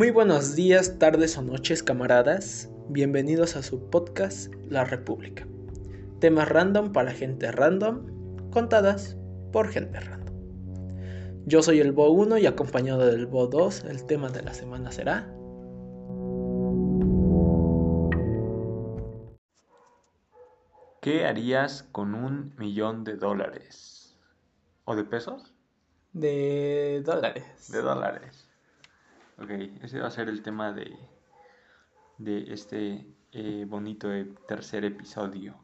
Muy buenos días, tardes o noches, camaradas. Bienvenidos a su podcast La República. Temas random para gente random, contadas por gente random. Yo soy el Bo 1 y acompañado del Bo 2, el tema de la semana será ¿Qué harías con un millón de dólares? ¿O de pesos? de dólares. De dólares. Ok, ese va a ser el tema de, de este eh, bonito eh, tercer episodio.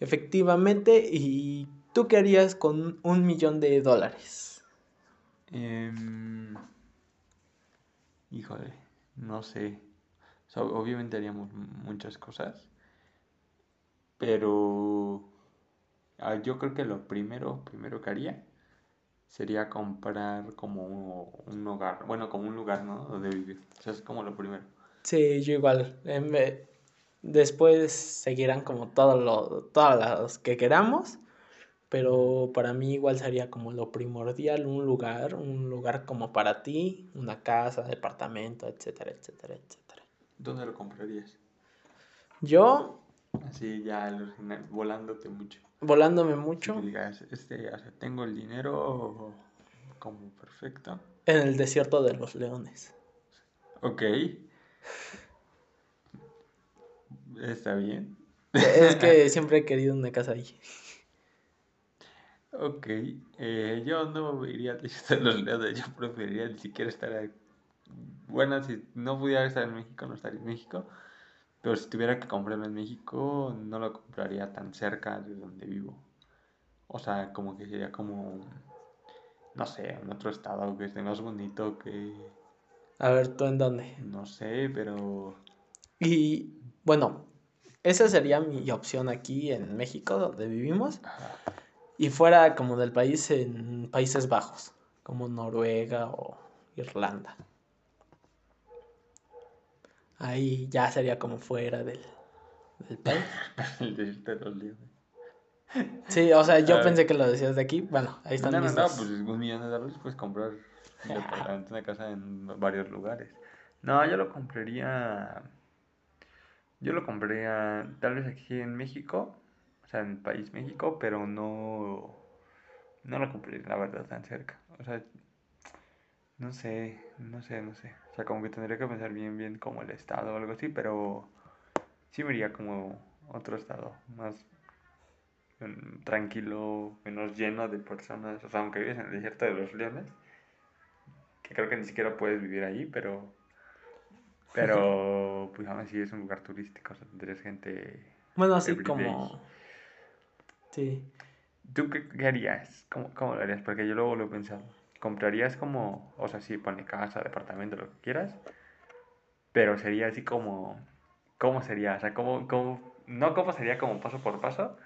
Efectivamente, ¿y tú qué harías con un millón de dólares? Em, híjole, no sé. O sea, obviamente haríamos muchas cosas. Pero ah, yo creo que lo primero, primero que haría sería comprar como un hogar, bueno, como un lugar, ¿no? Donde vivir. O sea, es como lo primero. Sí, yo igual. En ve- Después seguirán como todos los, todas las que queramos, pero para mí igual sería como lo primordial, un lugar, un lugar como para ti, una casa, departamento, etcétera, etcétera, etcétera. ¿Dónde lo comprarías? Yo, Así ya volándote mucho. Volándome Que mucho, digas, este, o sea, tengo el dinero como perfecto. en el desierto de los leones. Ok. Está bien. Es que siempre he querido una casa ahí. Ok. eh, yo no iría a de los leones. Yo preferiría ni siquiera estar ahí. Bueno, si no pudiera estar en México, no estaría en México. Pero si tuviera que comprarlo en México, no lo compraría tan cerca de donde vivo. O sea, como que sería como, no sé, en otro estado que esté más bonito que, A ver, ¿tú en dónde? no sé, pero... Y bueno, esa sería mi opción aquí en México, donde vivimos. Y fuera como del país en Países Bajos, como Noruega o Irlanda. Ahí ya sería como fuera del, del país. Sí, o sea, yo Ah. pensé que lo decías de aquí. Bueno, ahí están No, no, no, pues un millón de dólares puedes comprar una casa en varios lugares. No, yo lo compraría. Yo lo compraría tal vez aquí en México, o sea, en el país México, pero no. No lo compraría, la verdad, tan cerca. O sea, no sé, no sé, no sé. O sea, como que tendría que pensar bien, bien como el estado o algo así, pero sí me iría como otro estado, más mm, tranquilo, menos lleno de personas. O sea, aunque vives en el desierto de los leones, que creo que ni siquiera puedes vivir ahí, pero. Pero, pues aún así es un lugar turístico, o sea, tendrías gente. Bueno, así como... Sí. ¿Tú qué, qué harías? ¿Cómo, cómo lo harías? Porque yo luego lo he pensado. ¿Comprarías como, o sea, sí, pone casa, departamento, lo que quieras? Pero sería así como, ¿cómo sería? O sea, ¿cómo, cómo, no cómo sería como paso por paso,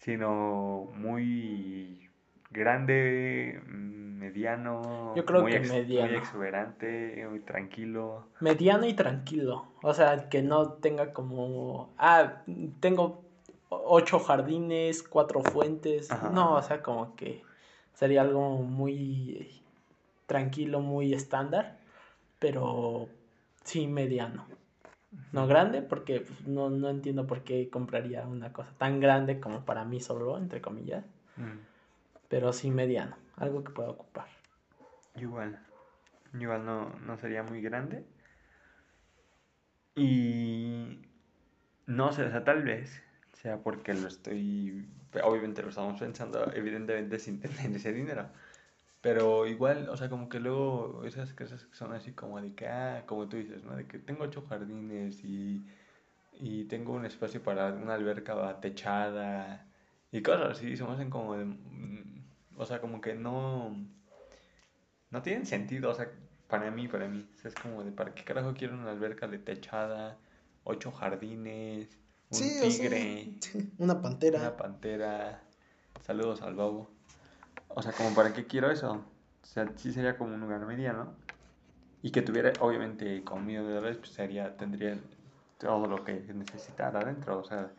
sino muy grande, mediano, Yo creo muy, que ex- mediano. muy exuberante, muy tranquilo. Mediano y tranquilo. O sea, que no tenga como... Ah, tengo ocho jardines, cuatro fuentes. Ajá. No, o sea, como que sería algo muy tranquilo, muy estándar. Pero sí mediano. No grande, porque pues, no, no entiendo por qué compraría una cosa tan grande como para mí solo, entre comillas. Mm, Pero sí mediano. Algo que pueda ocupar. Igual, igual no, no sería muy grande. Y no sé, o sea, tal vez sea porque lo estoy, obviamente lo estamos pensando, evidentemente sin tener ese dinero. Pero igual, o sea, como que luego esas cosas que son así como de que, ah, como tú dices, ¿no? De que tengo ocho jardines y, y tengo un espacio para una alberca techada y cosas así, se me hacen como de, mm, o sea, como que no, no tienen sentido, o sea, para mí, para mí, o sea, es como de, ¿para qué carajo quiero una alberca de techada, ocho jardines, un Sí, o sea, tigre, una pantera. una pantera, saludos al babo? O sea, como para qué quiero eso. O sea, sí sería como un lugar mediano. Y que tuviera, obviamente, millón de dólares, pues sería, tendría todo lo que necesitara adentro. O sea,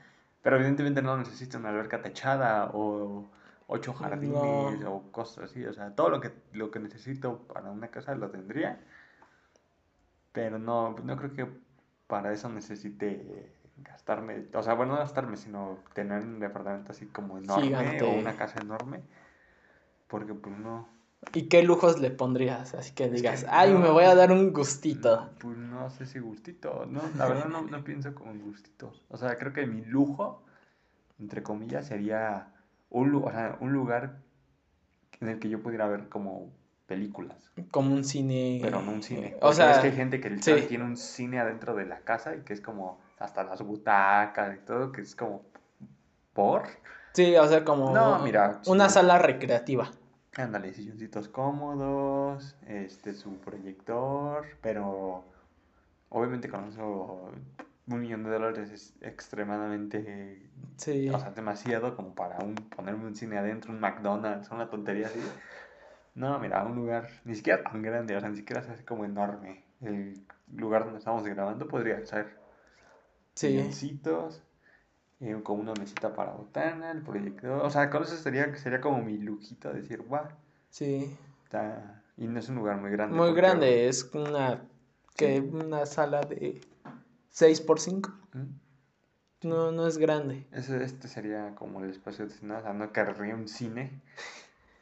pero evidentemente no necesito una alberca techada o, ocho jardines o cosas así. O sea, todo lo que, lo que necesito para una casa lo tendría. Pero no, no creo que para eso necesite gastarme, o sea, bueno, no gastarme, sino tener un departamento así como enorme o una casa enorme. Porque pues no. ¿Y qué lujos le pondrías? Así que digas, ay, me voy a dar un gustito. Pues no sé si gustito. No, la verdad no, no pienso como gustitos. O sea, creo que mi lujo, entre comillas, sería un, o sea, un lugar en el que yo pudiera ver como películas. Como un cine. Pero no un cine. O sea, es que hay gente que tiene un cine adentro de la casa y que es como hasta las butacas y todo, que es como por. Sí, o sea, como no, mira, una sala recreativa. Ándale, silloncitos cómodos, este, su proyector, pero obviamente con eso un millón de dólares es extremadamente, sí. o sea, demasiado como para un, ponerme un cine adentro, un McDonald's, una tontería así. No, mira, un lugar ni siquiera tan grande, o sea, ni siquiera se hace como enorme. El lugar donde estamos grabando podría ser Sí. Eh, con una mesita para botana, el proyector. O sea, con eso sería, sería como mi lujito, decir, guau. Sí. Está, y no es un lugar muy grande. Muy grande, es una, que una sala de 6 por 5 No, no es grande. Ese, este sería como el espacio destinado, o sea, no querría un cine,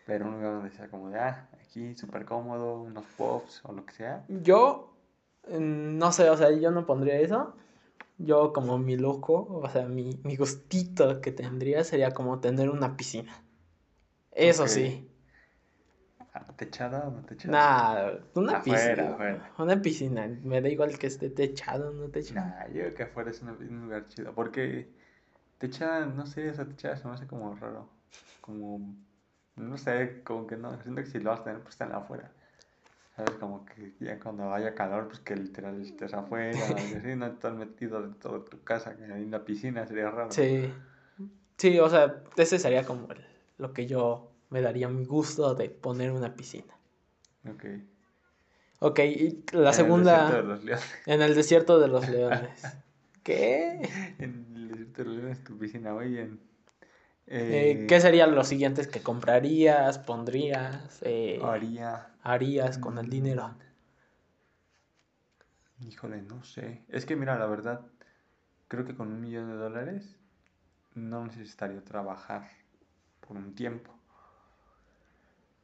pero un lugar donde sea como de, ah, aquí súper cómodo, unos pops o lo que sea. Yo, mm, no sé, o sea, yo no pondría eso, yo como mi loco, o sea, mi, mi gustito que tendría sería como tener una piscina. Eso sí. Ah, ¿Techada o no techada? Nah, una piscina. Una piscina. Me da igual que esté techado o no techado. Nah, yo creo que afuera es un lugar chido. Porque techada, no sé, esa techada se me hace como raro. Como, no sé, como que no. Siento que si lo vas a tener, pues están afuera. ¿Sabes? Como que ya cuando haya calor, pues que literal estés afuera, y así, no estás metido dentro de tu casa, que hay una piscina, sería raro. Sí. Sí, o sea, ese sería como lo que yo me daría mi gusto de poner una piscina. Ok. Ok, y la segunda. En el desierto de los leones. En el desierto de los leones. ¿Qué? En el desierto de los leones, tu piscina, muy bien. Eh, ¿Qué serían los siguientes que comprarías, pondrías? Eh, Haría harías con el dinero? Híjole, no sé. Es que mira, la verdad, creo que con un millón de dólares no necesitaría trabajar por un tiempo.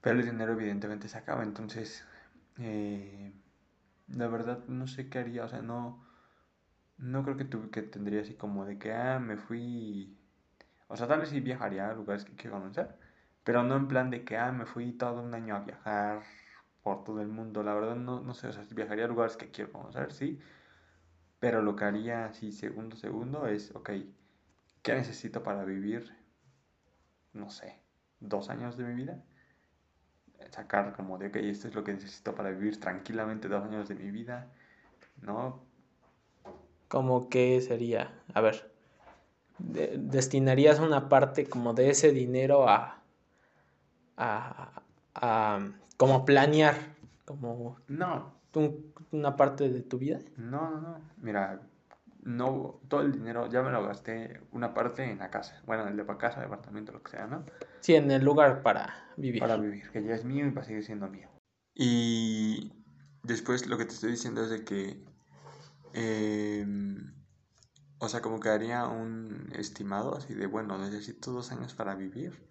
Pero el dinero evidentemente se acaba, entonces, eh, la verdad no sé qué haría, o sea, no, no creo que, tu, que tendría así como de que, ah, me fui, o sea, tal vez sí viajaría a lugares que quiero conocer, pero no en plan de que, ah, me fui todo un año a viajar por todo el mundo. La verdad no, no sé, o sea, viajaría a lugares que quiero conocer, sí. Pero lo que haría así segundo segundo es, ok, ¿qué necesito para vivir? No sé, dos años de mi vida. Sacar como de, ok, esto es lo que necesito para vivir tranquilamente dos años de mi vida, ¿no? Como que sería, a ver, destinarías una parte como de ese dinero a, a, a como planear, como no. una parte de tu vida. No, no, no. Mira, no, todo el dinero ya me lo gasté una parte en la casa. Bueno, en el de casa, departamento, lo que sea, ¿no? Sí, en el lugar para vivir. Para vivir, que ya es mío y va a seguir siendo mío. Y después lo que te estoy diciendo es de que, em, o sea, como que haría un estimado así de, bueno, necesito dos años para vivir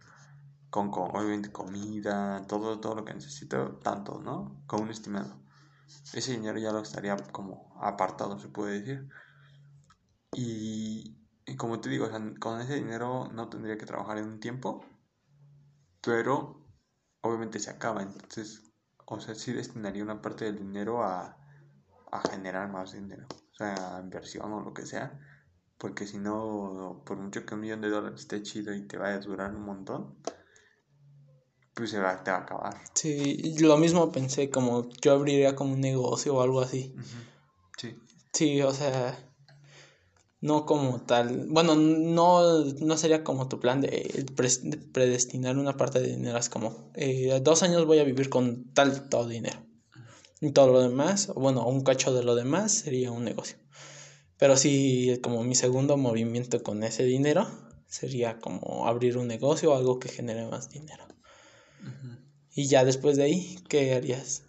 con, obviamente comida, todo, todo lo que necesito, tanto, ¿no? Con un estimado. Ese dinero ya lo estaría como apartado, se puede decir. Y, como te digo, con ese dinero no tendría que trabajar en un tiempo, pero obviamente se acaba, entonces, o sea, sí destinaría una parte del dinero a, a generar más dinero, o sea, a inversión o lo que sea, porque si no, por mucho que un millón de dólares esté chido y te vaya a durar un montón, pues se va, te va a acabar. Sí, lo mismo pensé, como yo abriría como un negocio o algo así. Sí. Sí, o sea, no como tal, bueno, no, no sería como tu plan de predestinar una parte de dinero, es como, eh, dos años voy a vivir con tal, todo dinero. Y todo lo demás, bueno, un cacho de lo demás sería un negocio. Pero sí, como mi segundo movimiento con ese dinero sería como abrir un negocio o algo que genere más dinero. Y ya después de ahí, ¿qué harías?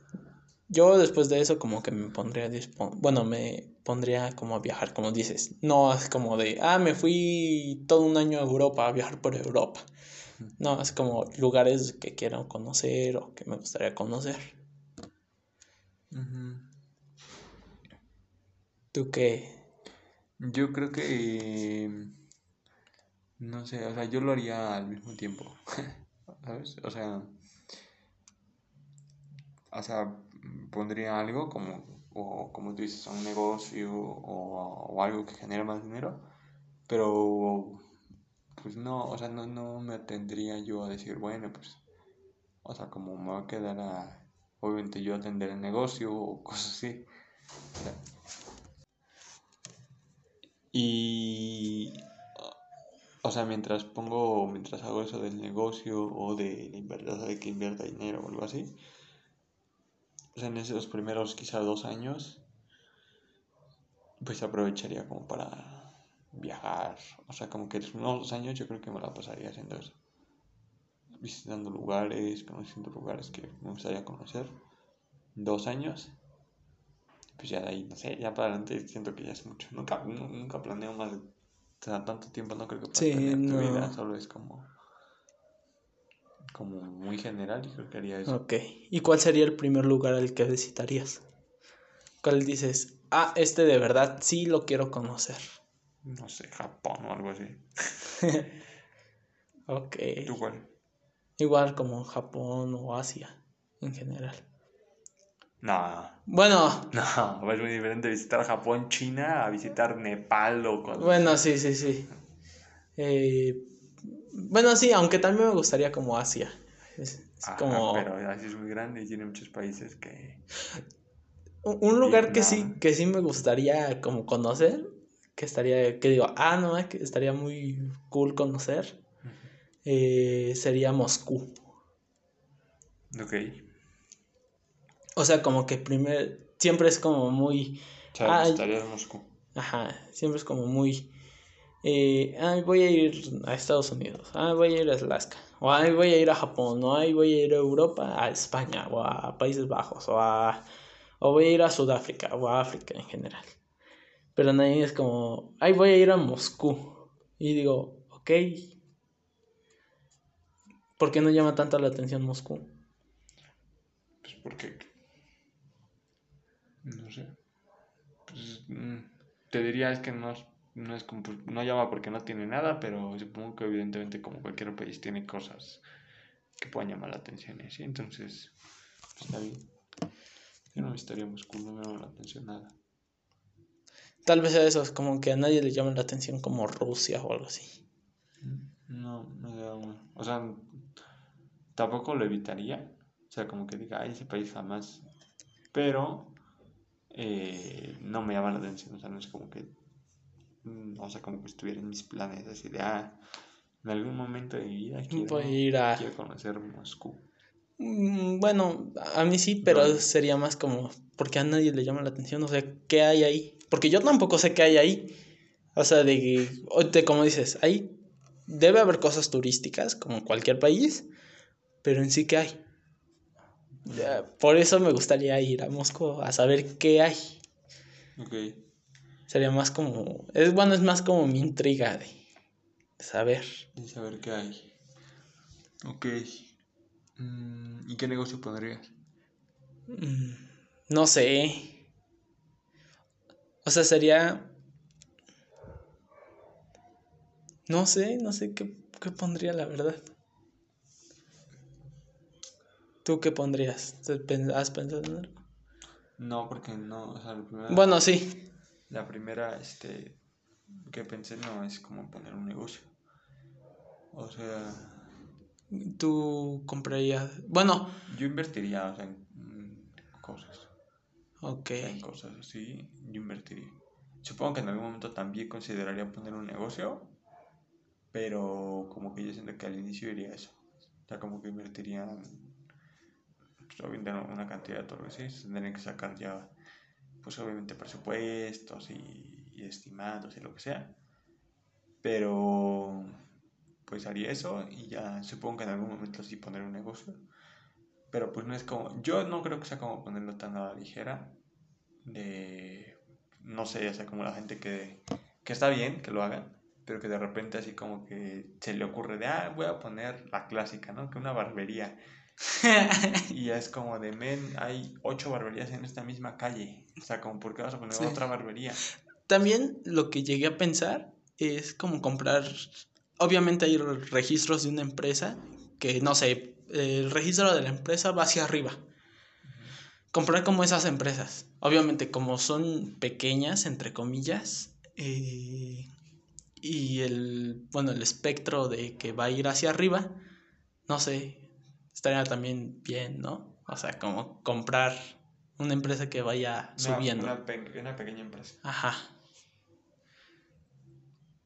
Yo después de eso como que me pondría, bueno, me pondría como a viajar, como dices. No es como de, ah, me fui todo un año a Europa a viajar por Europa. No, es como lugares que quiero conocer o que me gustaría conocer. ¿Tú qué? Yo creo que... No sé, o sea, yo lo haría al mismo tiempo. ¿Sabes? O sea... O sea, pondría algo como, o como tú dices, un negocio o, algo que genere más dinero, pero pues no, o sea, no, no me atendría yo a decir, bueno, pues, o sea, como me va a quedar a, obviamente yo atender el negocio o cosas así. Y, o sea, mientras pongo, mientras hago eso del negocio o de, de que invierta dinero o algo así, pues en esos primeros quizá dos años, pues aprovecharía como para viajar. O sea, como que los dos años yo creo que me la pasaría haciendo eso. Visitando lugares, conociendo lugares que me gustaría conocer. Dos años. Pues ya de ahí, no sé, ya para adelante siento que ya es mucho. Nunca, nunca planeo más de tanto tiempo, no creo que para tener tu vida. Solo es como como muy general y creo que haría eso. Ok. ¿Y cuál sería el primer lugar al que visitarías? ¿Cuál dices, ah, este de verdad sí lo quiero conocer? No sé, Japón o algo así. ok. ¿Tú cuál? Igual como Japón o Asia en general. No. Bueno. No, es muy diferente visitar Japón, China a visitar Nepal o con... Bueno, sí, sí, sí. Eh, bueno, sí, aunque también me gustaría como Asia. Es, como... Pero Asia es muy grande y tiene muchos países que... Un lugar que sí, que sí me gustaría como conocer, que estaría, que digo, ah, no, que estaría muy cool conocer, eh, sería Moscú. Ok. O sea, como que primero, siempre es como muy... Ah, estaría en Moscú. Ajá, siempre es como muy eh, ay, voy a ir a Estados Unidos, ay, voy a ir a Alaska, o ay, voy a ir a Japón, o ay, voy a ir a Europa, a España, o a Países Bajos, o, a, o voy a ir a Sudáfrica, o a África en general. Pero nadie es como, ay, voy a ir a Moscú. Y digo, ok, ¿por qué no llama tanto la atención Moscú? Pues porque, no sé, pues, mm, te diría es que no no es como, pues, no llama porque no tiene nada, pero supongo que evidentemente como cualquier país tiene cosas que puedan llamar la atención, ¿sí? Entonces, pues, está bien. Yo no estaría Moscú, no me llama la atención nada. Tal vez sea eso, es como que a nadie le llama la atención como Rusia o algo así. No, no O sea, tampoco lo evitaría. O sea, como que diga, ay, ese país jamás. Pero eh, no me llama la atención. O sea, no es como que Mm, o sea, como que estuviera en mis planes, así de, ah, en algún momento de mi vida quiero, ir a... quiero conocer Moscú. Mm, bueno, a mí sí, pero sería más como, porque a nadie le llama la atención, o sea, ¿qué hay ahí? Porque yo tampoco sé qué hay ahí. O sea, de, de como dices, ahí debe haber cosas turísticas, como cualquier país, pero en sí, ¿qué hay? Por eso me gustaría ir a Moscú a saber qué hay. Ok. Sería más como. Es bueno, es más como mi intriga de, saber. De saber qué hay. Ok. Mm, ¿Y qué negocio pondrías? Mm, no sé. O sea, sería. No sé, no sé qué, qué pondría, la verdad. ¿Tú qué pondrías? ¿Has pensado en algo? No, porque no. O sea, Bueno, sí. La primera, este, que pensé no es como poner un negocio. O sea... Tú comprarías... Bueno... Yo invertiría, o sea, en cosas. Ok. en cosas así, yo invertiría. Supongo que en algún momento también consideraría poner un negocio, pero como que yo siento que al inicio iría eso. O sea, como que invertiría pues, una cantidad de que sí, tendrían que sacar ya pues obviamente presupuestos y, estimados y lo que sea. Pero pues haría eso y ya supongo que en algún momento sí poner un negocio. Pero pues no es como, yo no creo que sea como ponerlo tan a la ligera de, no sé, sea, como la gente que, que está bien que lo hagan, pero que de repente así como que se le ocurre de, ah, voy a poner la clásica, ¿no? Que una barbería. Y es como de, men, hay ocho barberías en esta misma calle. O sea, como, ¿por qué vas a poner otra barbería? También lo que llegué a pensar es como comprar, obviamente hay registros de una empresa que, no sé, el registro de la empresa va hacia arriba. Comprar como esas empresas. Obviamente como son pequeñas, entre comillas, eh, y el, bueno, el espectro de que va a ir hacia arriba, no sé, estaría también bien, ¿no? O sea, como comprar una empresa que vaya subiendo. Una, una, pequeña empresa. Ajá.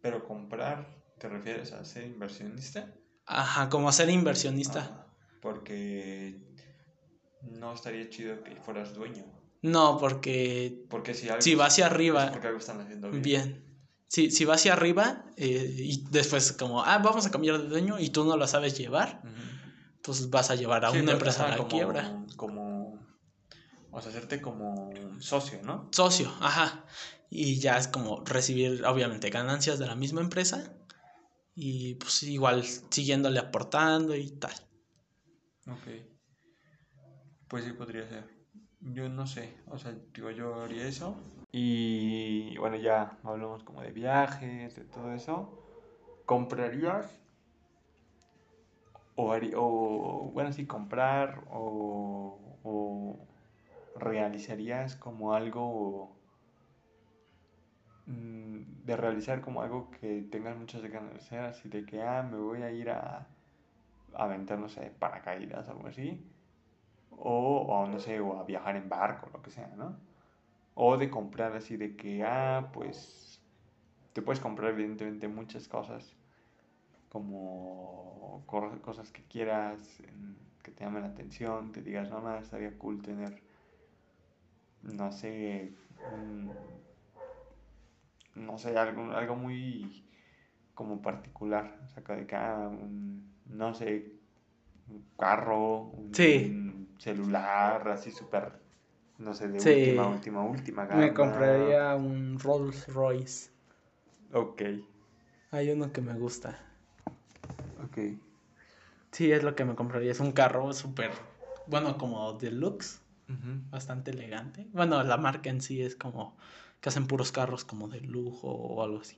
Pero comprar, ¿te refieres a ser inversionista? Ajá, como a ser inversionista. porque no estaría chido que fueras dueño. No, porque, porque si, si va hacia arriba, porque algo están haciendo bien. bien. Si, si va hacia arriba eh, y después como, ah, vamos a cambiar de dueño y tú no lo sabes llevar, pues vas a llevar a una empresa a la quiebra. Como, o sea, hacerte como socio, ¿no? Socio, ajá. Y ya es como recibir, obviamente, ganancias de la misma empresa y pues igual siguiéndole aportando y tal. Ok. Pues sí podría ser. Yo no sé, o sea, digo, yo haría eso y bueno, ya hablamos como de viajes, de todo eso. ¿Comprarías? O, o bueno, sí, comprar o, o realizarías como algo mm, de realizar como algo que tengas muchas ganas de hacer, así de que, ah, me voy a ir a, a aventar, no sé, paracaídas o algo así, o, o no sé, o a viajar en barco, lo que sea, ¿no? O de comprar así de que, ah, pues te puedes comprar evidentemente muchas cosas, como cosas que quieras, que te llamen la atención, te digas, no, no, estaría cool tener, no sé, no sé, algo, algo muy como particular, o sea, de que, ah, un, no sé, un carro, un, un celular, así súper no sé, de última, última, última gama. Me compraría un Rolls Royce. Ok. Hay uno que me gusta. Ok. Sí, es lo que me compraría. Es un carro súper, bueno, como deluxe. Bastante elegante. Bueno, la marca en sí es como que hacen puros carros como de lujo o algo así.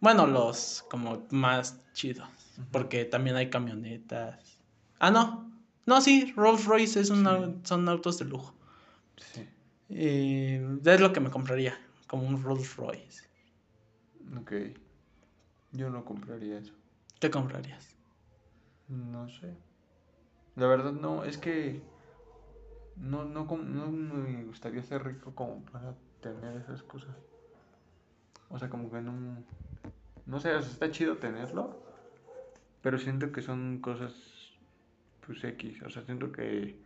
Bueno, los como más chidos. Porque también hay camionetas. Ah, no. No, sí, Rolls Royce es son autos de lujo. Sí. es lo que me compraría, como un Rolls Royce. Ok. Yo no compraría eso. ¿Qué comprarías? No sé. La verdad no, es que no, no, no me gustaría ser rico como para tener esas cosas. O sea, como que no... No sé, está chido tenerlo, pero siento que son cosas pues X. O sea, siento que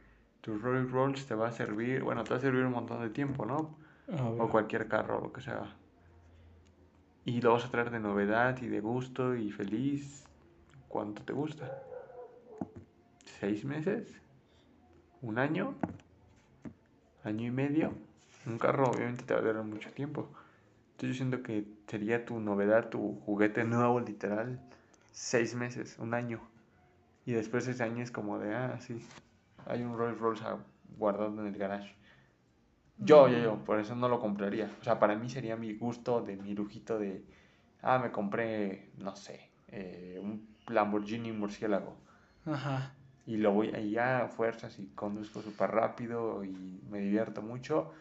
tu Rolls Rolls te va a servir, bueno, te va a servir un montón de tiempo, ¿no? O cualquier carro, lo que sea. Y lo vas a traer de novedad y de gusto y feliz. ¿Cuánto te gusta? ¿Seis meses? ¿Un año? ¿Año y medio? Un carro obviamente te va a durar mucho tiempo. Entonces yo siento que sería tu novedad, tu juguete nuevo, literal, seis meses, un año. Y después ese año es como de, ah, sí, hay un Rolls Royce guardado en el garage. Yo, yo, yo, por eso no lo compraría. O sea, para mí sería mi gusto de mi lujito de, ah, me compré, no sé, eh, un Lamborghini murciélago. Ajá. Y lo voy allá a fuerzas y conduzco súper rápido y me divierto mucho.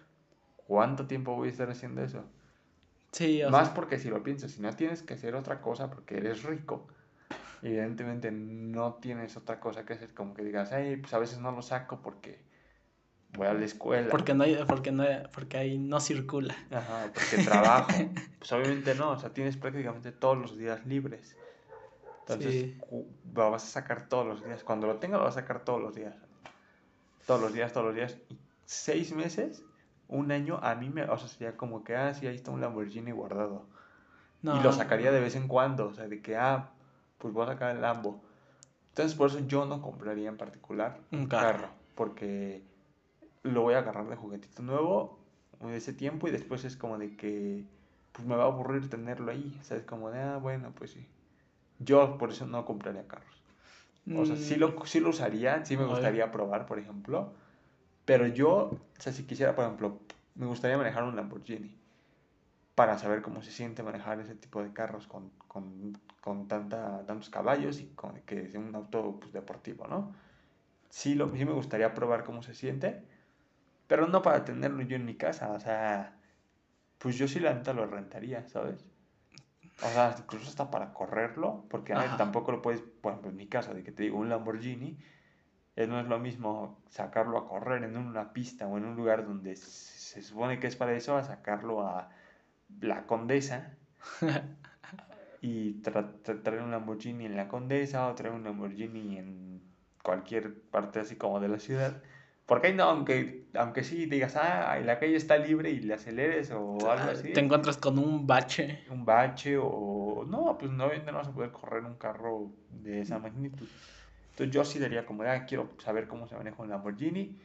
¿Cuánto tiempo voy a estar haciendo eso? Sí, Más porque si lo piensas, si no tienes que hacer otra cosa porque eres rico, evidentemente no tienes otra cosa que hacer, como que digas, ay, pues a veces no lo saco porque voy a la escuela. Porque no hay, porque no porque ahí no circula. Ajá, porque trabajo. pues obviamente no, o sea, tienes prácticamente todos los días libres. Entonces, lo vas a sacar todos los días. Cuando lo tenga, lo vas a sacar todos los días. Todos los días, todos los días. Y seis meses, un año, a mí me, o sea, sería como que, ah, sí, ahí está un Lamborghini guardado. y lo sacaría de vez en cuando, o sea, de que, ah, pues voy a sacar el Lambo. Entonces, por eso yo no compraría en particular Un carro. porque lo voy a agarrar de juguetito nuevo en ese tiempo y después es como de que pues me va a aburrir tenerlo ahí, ¿sabes? Como de, ah, bueno, pues sí. Yo por eso no compraría carros. O sea, sí Mm, lo, sí lo usaría, sí me gustaría probar, por ejemplo. Pero yo, o sea, si quisiera, por ejemplo, me gustaría manejar un Lamborghini para saber cómo se siente manejar ese tipo de carros con, con, con tanta, tantos caballos y con que sea un auto pues, deportivo, ¿no? Sí, lo, sí me gustaría probar cómo se siente, pero no para tenerlo yo en mi casa, o sea, pues yo sí la neta lo rentaría, ¿sabes? O sea, incluso hasta para correrlo, porque a ver, tampoco lo puedes, ejemplo, en mi caso, de que te digo un Lamborghini, eh, no es lo mismo sacarlo a correr en una pista o en un lugar donde se se supone que es para eso, a sacarlo a la Condesa y tra- tra- traer un Lamborghini en la Condesa o traer un Lamborghini en cualquier parte así como de la ciudad. Porque ahí no, aunque, aunque sí digas, ah, la calle está libre y le aceleres o algo así Te encuentras con un bache. un bache o no, pues no, no vas a poder correr un carro de esa magnitud. Entonces yo sí daría como, ah, quiero saber cómo se maneja un Lamborghini,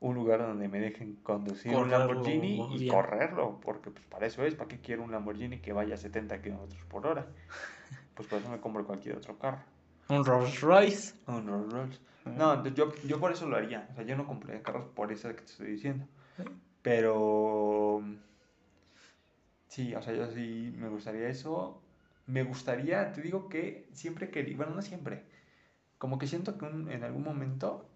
un lugar donde me dejen conducir un Lamborghini y bien. correrlo, porque pues para eso es, ¿para qué quiero un Lamborghini que vaya a 70 kilómetros por hora? Pues por eso me compro cualquier otro carro. Un Rolls Royce. Un Rolls Royce. No, entonces yo, yo por eso lo haría. O sea, yo no compraría carros por eso que te estoy diciendo. Pero sí, o sea, yo sí me gustaría eso. Me gustaría, te digo que siempre quería, bueno, no siempre, como que siento que un- en algún momento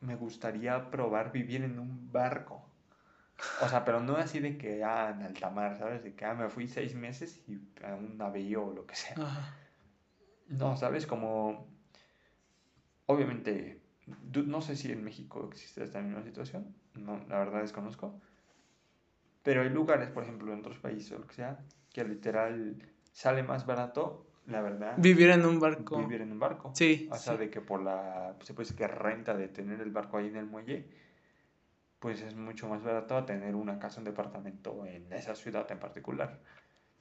me gustaría probar vivir en un barco. O sea, pero no así de que, ah, en alta mar, ¿sabes? De que, ah, me fui seis meses y a un navío o lo que sea. Ajá. No, ¿sabes? Como, obviamente, no sé si en México existe esta misma situación, no, la verdad desconozco, pero hay lugares, por ejemplo, en otros países o lo que sea, que literal sale más barato, la verdad, Vivir en un barco. vivir en un barco. Sí. O sea, sí. de que por la, se puede decir que renta de tener el barco ahí en el muelle, pues es mucho más barato a tener una casa, un departamento en esa ciudad en particular.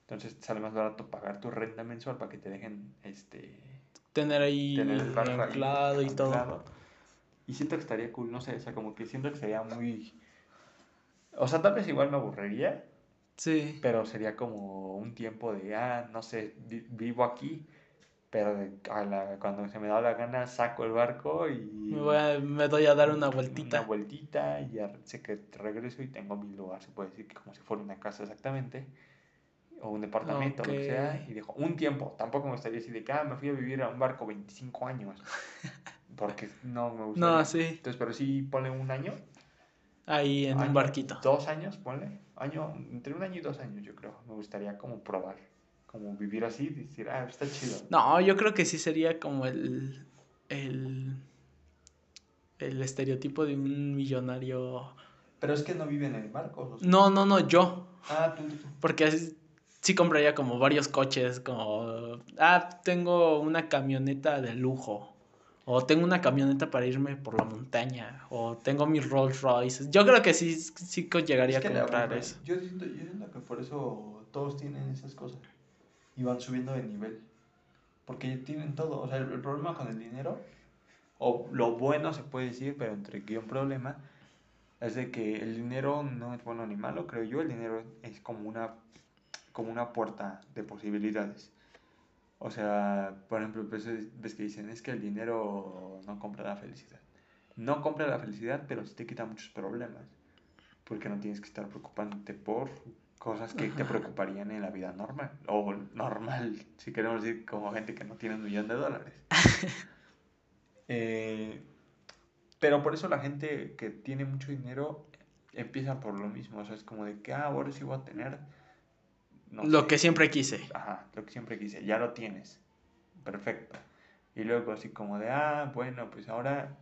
Entonces sale más barato pagar tu renta mensual para que te dejen este Tener ahí tener el anclado y todo. anclado. Y siento que estaría cool, no sé, o sea, como que siento que sería muy... O sea, tal vez igual me aburriría, Sí. pero sería como un tiempo de, ah, no sé, vi- vivo aquí, pero de- a la- cuando se me da la gana saco el barco y Me, voy a- me doy a dar una vueltita. una vueltita y ya sé que regreso y tengo mi lugar, se puede decir que como si fuera una casa exactamente, o un departamento, lo que sea, y dijo, un tiempo, tampoco me gustaría decir de que, ah, me fui a vivir a un barco 25 años, porque no me gustaría. No, sí. Entonces, pero sí ponle un año. Ahí en un barquito. Dos años, ponle, año, entre un año y dos años, yo creo, me gustaría como probar, como vivir así, decir, ah, está chido. No, yo creo que sí sería como el, el, el estereotipo de un millonario. Pero es que no viven en barcos. o sea. No, no, no, yo. Ah, tú, tú. Porque así- sí compraría como varios coches, como, ah, tengo una camioneta de lujo. O tengo una camioneta para irme por la montaña. O tengo mis Rolls Royce. Yo creo que sí, sí llegaría Es que a comprar eso. Yo siento, yo siento que por eso todos tienen esas cosas y van subiendo de nivel. Porque tienen todo. O sea, el, el problema con el dinero, o lo bueno se puede decir, pero entre guion problema, es de que el dinero no es bueno ni malo, creo yo. El dinero es como una, como una puerta de posibilidades. O sea, por ejemplo, pues, es- ves que dicen, es que el dinero no compra la felicidad. No compra la felicidad, pero sí te quita muchos problemas. Porque no tienes que estar preocupándote por cosas que te preocuparían en la vida normal. O normal, si queremos decir como gente que no tiene un millón de dólares. Eh, pero por eso la gente que tiene mucho dinero empieza por lo mismo. O sea, es como de que, ah, ahora sí voy a tener... no Lo sé, que siempre quise. Ajá, lo que siempre quise, ya lo tienes. Perfecto. Y luego así como de, ah, bueno, pues ahora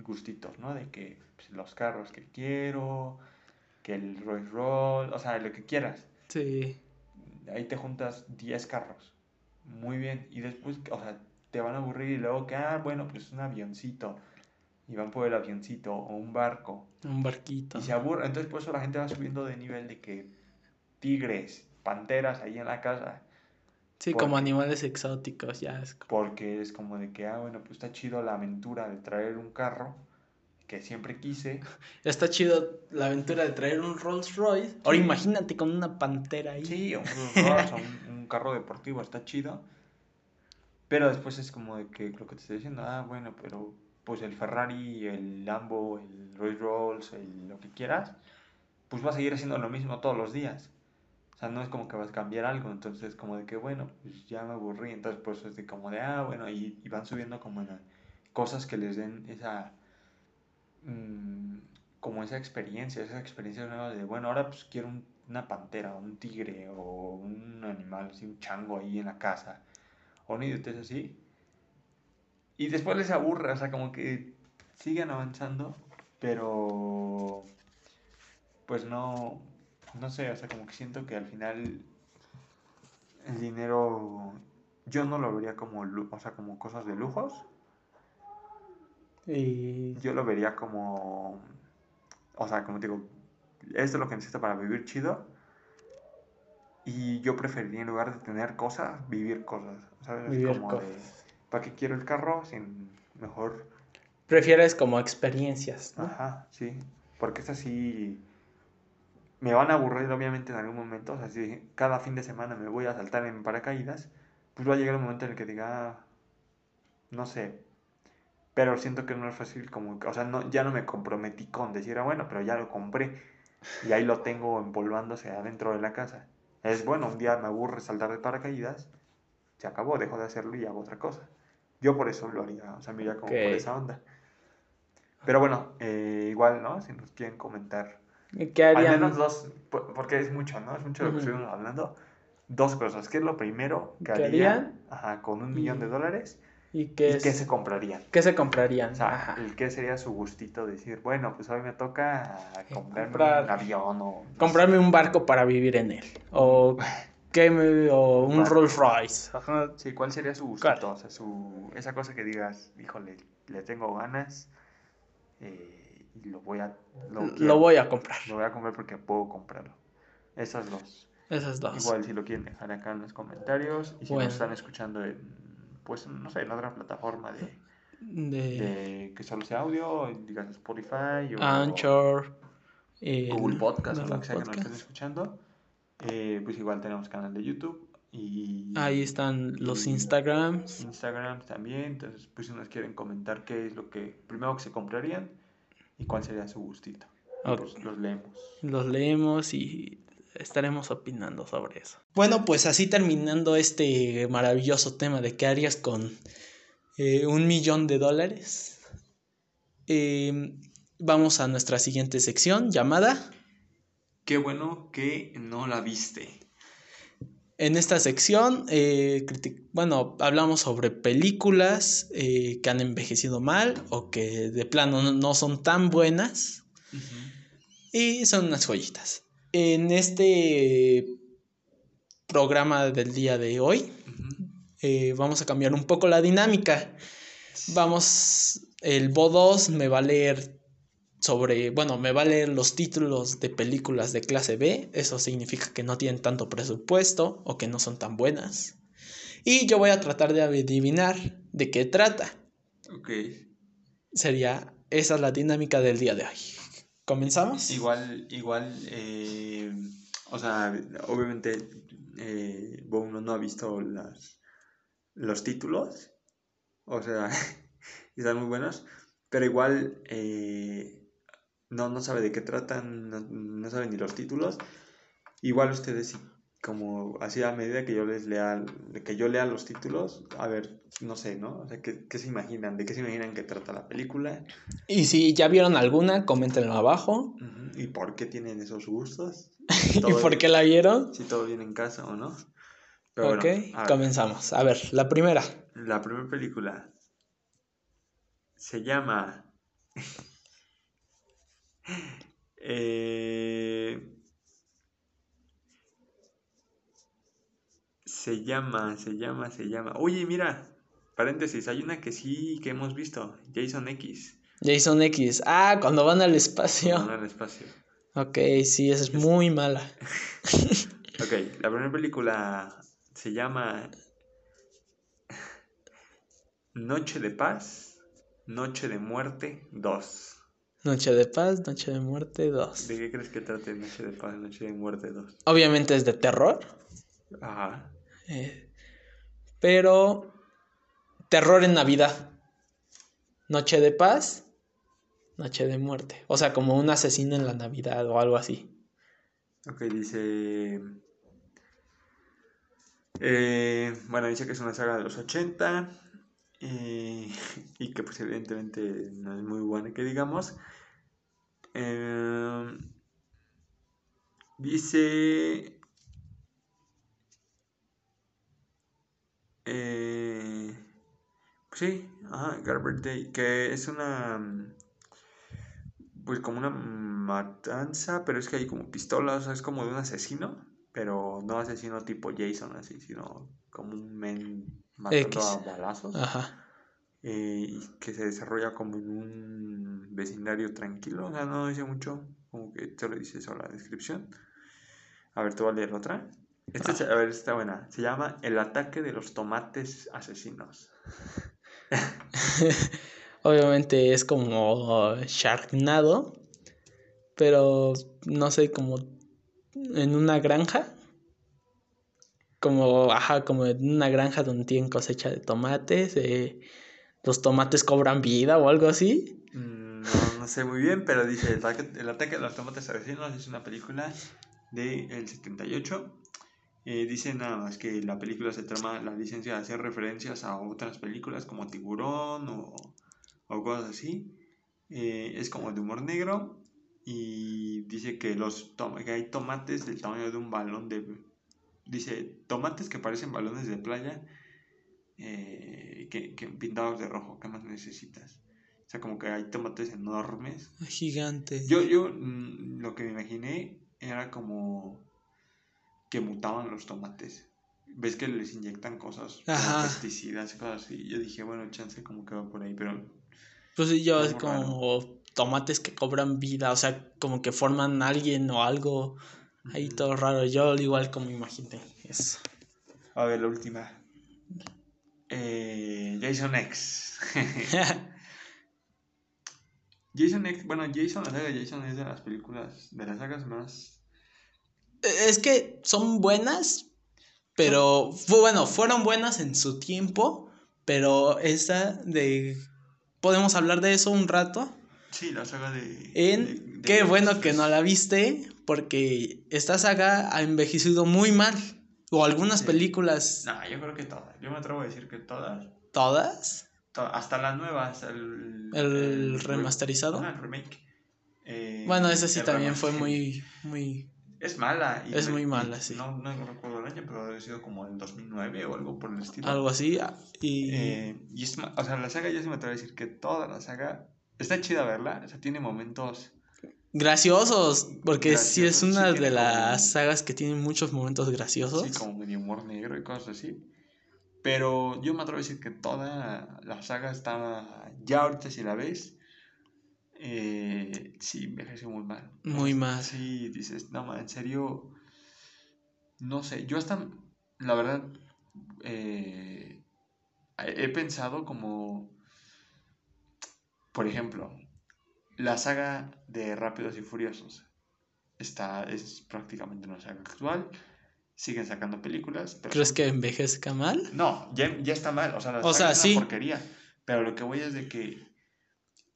gustitos, ¿no? De que pues, los carros que quiero, que el Rolls Royce, o sea, lo que quieras. Sí. Ahí te juntas 10 carros. Muy bien. Y después, o sea, te van a aburrir y luego que, ah, bueno, pues un avioncito. Y van por el avioncito o un barco. Un barquito. Y se aburre. Entonces, por eso la gente va subiendo de nivel de que tigres, panteras ahí en la casa. Sí, como animales exóticos, ya es. Porque es como de que, ah, bueno, pues está chido la aventura de traer un carro que siempre quise. Está chido la aventura de traer un Rolls Royce. Ahora imagínate con una pantera ahí. Sí, un Rolls Royce o un, un carro deportivo, está chido. Pero después es como de que lo que te estoy diciendo, ah, bueno, pero pues el Ferrari, el Lambo, el Rolls Royce, el, lo que quieras, pues va a seguir haciendo lo mismo todos los días. Sea, no es como que vas a cambiar algo, entonces como de que, bueno, pues ya me aburrí, entonces pues es de como de, ah, bueno, y, van subiendo como en cosas que les den esa, mmm, como esa experiencia, esa experiencia nueva de, bueno, ahora pues quiero un, una pantera, un tigre o un animal, así, un chango ahí en la casa, o una idiotez así, y después les aburre, o sea, como que siguen avanzando, pero pues no, no sé, o sea, como que siento que al final el dinero yo no lo vería como, o sea, como cosas de lujos. Y... Yo lo vería como, o sea, como te digo, esto es lo que necesito para vivir chido. Y yo preferiría en lugar de tener cosas, vivir cosas. ¿sabes? Vivir como cosas. de, ¿para qué quiero el carro? Sin mejor Prefieres como experiencias, ¿no? Ajá, sí. Porque es así. Me van a aburrir, obviamente, en algún momento. O sea, si cada fin de semana me voy a saltar en paracaídas, pues va a llegar un momento en el que diga. "Ah, No sé. Pero siento que no es fácil como. O sea, no, ya no me comprometí con decir, ah, bueno, pero ya lo compré. Y ahí lo tengo empolvándose adentro de la casa. Es bueno, un día me aburre saltar de paracaídas. Se acabó, dejo de hacerlo y hago otra cosa. Yo por eso lo haría. O sea, me iría como por esa onda. Pero bueno, eh, igual, ¿no? Si nos quieren comentar. ¿Qué Al harían? menos dos, po- porque es mucho, ¿no? Es mucho lo que estuvimos hablando. Dos cosas. ¿Qué es lo primero que ¿Qué harían, harían? Ajá, con un millón de Y- dólares? ¿Y qué, ¿Y qué se comprarían? qué se comprarían? O sea, Ajá. el qué sería su gustito de decir, bueno, pues hoy me toca comprarme comprar- un avión o... no Comprarme un barco para vivir en él. O, ¿qué me- o un Barco. Rolls Royce. Ajá. sé. Sí, ¿cuál sería su gustito? O sea, su, esa cosa que digas, híjole, le tengo ganas eh, y lo voy a... Lo, Lo quiero, voy a comprar. lo voy a comprar porque puedo comprarlo. Esas dos. Esas dos. Igual si lo quieren dejar acá en los comentarios y si Bueno. nos están escuchando en, pues no sé, en otra plataforma de, De de que solo sea audio, digas Spotify o Anchor. eh, Google Podcast o lo que sea que nos estén escuchando, eh, pues igual tenemos canal de YouTube y Ahí están los Instagrams. Instagram también, entonces pues si nos quieren comentar qué es lo que primero que se comprarían y cuál sería su gustito. Pues los leemos. Los leemos y estaremos opinando sobre eso. Bueno, pues así terminando este maravilloso tema de qué harías con eh, un millón de dólares. eh, vamos a nuestra siguiente sección llamada. Qué bueno que no la viste. En esta sección, eh, bueno, hablamos sobre películas eh, que han envejecido mal o que de plano no- no son tan buenas. Y son unas joyitas. En este programa del día de hoy eh, vamos a cambiar un poco la dinámica. Vamos, el Bo 2 me va a leer sobre, bueno, me va a leer los títulos de películas de clase B. Eso significa que no tienen tanto presupuesto o que no son tan buenas. Y yo voy a tratar de adivinar de qué trata. Ok. Sería, esa es la dinámica del día de hoy. ¿Comenzamos? Igual, igual, eh, o sea, obviamente eh, uno no ha visto las, los títulos, o sea, están muy buenos, pero igual eh, no, no sabe de qué tratan, no, no sabe ni los títulos. Igual ustedes, como así a medida que yo les lea, que yo lea los títulos, a ver, no sé, ¿no? O sea, ¿qué, qué se imaginan? ¿De qué se imaginan que trata la película? Y si ya vieron alguna, coméntenlo abajo. ¿Y por qué tienen esos gustos? ¿Y por qué la vieron? Si todo bien en casa o no. Pero ok, bueno, a ver, comenzamos. A ver, la primera. la primera película se llama. Eh, se llama, se llama, se llama. Oye, mira, paréntesis, hay una que sí que hemos visto, Jason X. Jason X. Ah, cuando van al espacio. Van al espacio. Ok, sí, esa es muy mala. Ok, la primera película Se llama Noche de Paz, Noche de Muerte 2. Noche de Paz, Noche de Muerte 2. ¿De qué crees que trate Noche de Paz, Noche de Muerte 2? Obviamente es de terror. Ajá. eh, pero terror en Navidad. Noche de paz, noche de muerte. O sea, como un asesino en la Navidad o algo así. Ok, dice... eh, bueno, dice que es una saga de los 80 y, que pues evidentemente no es muy buena que digamos. Eh, dice... Eh, pues sí, ajá, Garbage Day, que es una... Pues como una matanza, pero es que hay como pistolas, es como de un asesino, pero no asesino tipo Jason así, sino como un men matando X. a balazos. Ajá. eh, y que se desarrolla como en un vecindario tranquilo, o sea, no dice mucho, como que te lo dice eso la descripción. A ver, te voy a leer otra. Esta, se- a ver, está buena. Se llama El ataque de los tomates asesinos. Obviamente es como Sharknado. Pero no sé, como en una granja. Como, ajá, como en una granja donde tienen cosecha de tomates. eh, los tomates cobran vida o algo así. Mm, No, no sé muy bien, pero dice El ataque, el ataque de los tomates asesinos es una película del 78. Eh, dice nada más que la película se toma la licencia de hacer referencias a otras películas como Tiburón o, o cosas así. Eh, es como de humor negro y dice que, los que hay tomates del tamaño de un balón de... Dice tomates que parecen balones de playa eh, que, que pintados de rojo. ¿Qué más necesitas? O sea, como que hay tomates enormes. Gigante. Yo, yo mm, lo que me imaginé era como que mutaban los tomates. Ves que les inyectan cosas, pesticidas y cosas así. Yo dije, bueno, chance como que va por ahí, pero Pues sí, yo es Algo raro. como tomates que cobran vida, o sea, como que forman alguien o algo ahí todo raro. Yo igual como imaginé eso. A ver, la última. Eh, Jason X. Jason X, bueno, Jason, la saga de Jason es de las películas, de las sagas más... es que son buenas, pero bueno, fueron buenas en su tiempo, pero esta de podemos hablar de eso un rato. Sí, la saga de... En de- de- qué bueno que no la viste, porque esta saga ha envejecido muy mal. O algunas Sí. películas, No, yo creo que todas. Yo me atrevo a decir que todas. todas, to- hasta las nuevas. El, el re- remasterizado. El remake. Eh, Bueno, esa sí también fue muy, muy... Es mala. y Es muy mala, sí. No, no recuerdo el año, pero debe sido como el 2009 o algo por el estilo. algo así. ah, Y Eh, y es, o sea, la saga yo sí me atrevo a decir que toda la saga está chida verla, o sea, tiene momentos, graciosos, porque sí es Graciosos, una sí de tiene las sagas que tienen muchos momentos graciosos. sí, como medio humor negro y cosas así. Pero yo me atrevo a decir que toda la saga está, ya ahorita si la ves, eh, sí, envejeció muy mal. Muy mal. Sí, dices, no, ma, en serio, no sé, yo hasta, la verdad, eh, he pensado como, por ejemplo, la saga de Rápidos y Furiosos. Está, es prácticamente una saga actual. Siguen sacando películas. Pero ¿Crees son- que envejezca mal? No, ya, ya está mal. O sea, la O saga sea, es sí. una porquería. Pero lo que voy es de que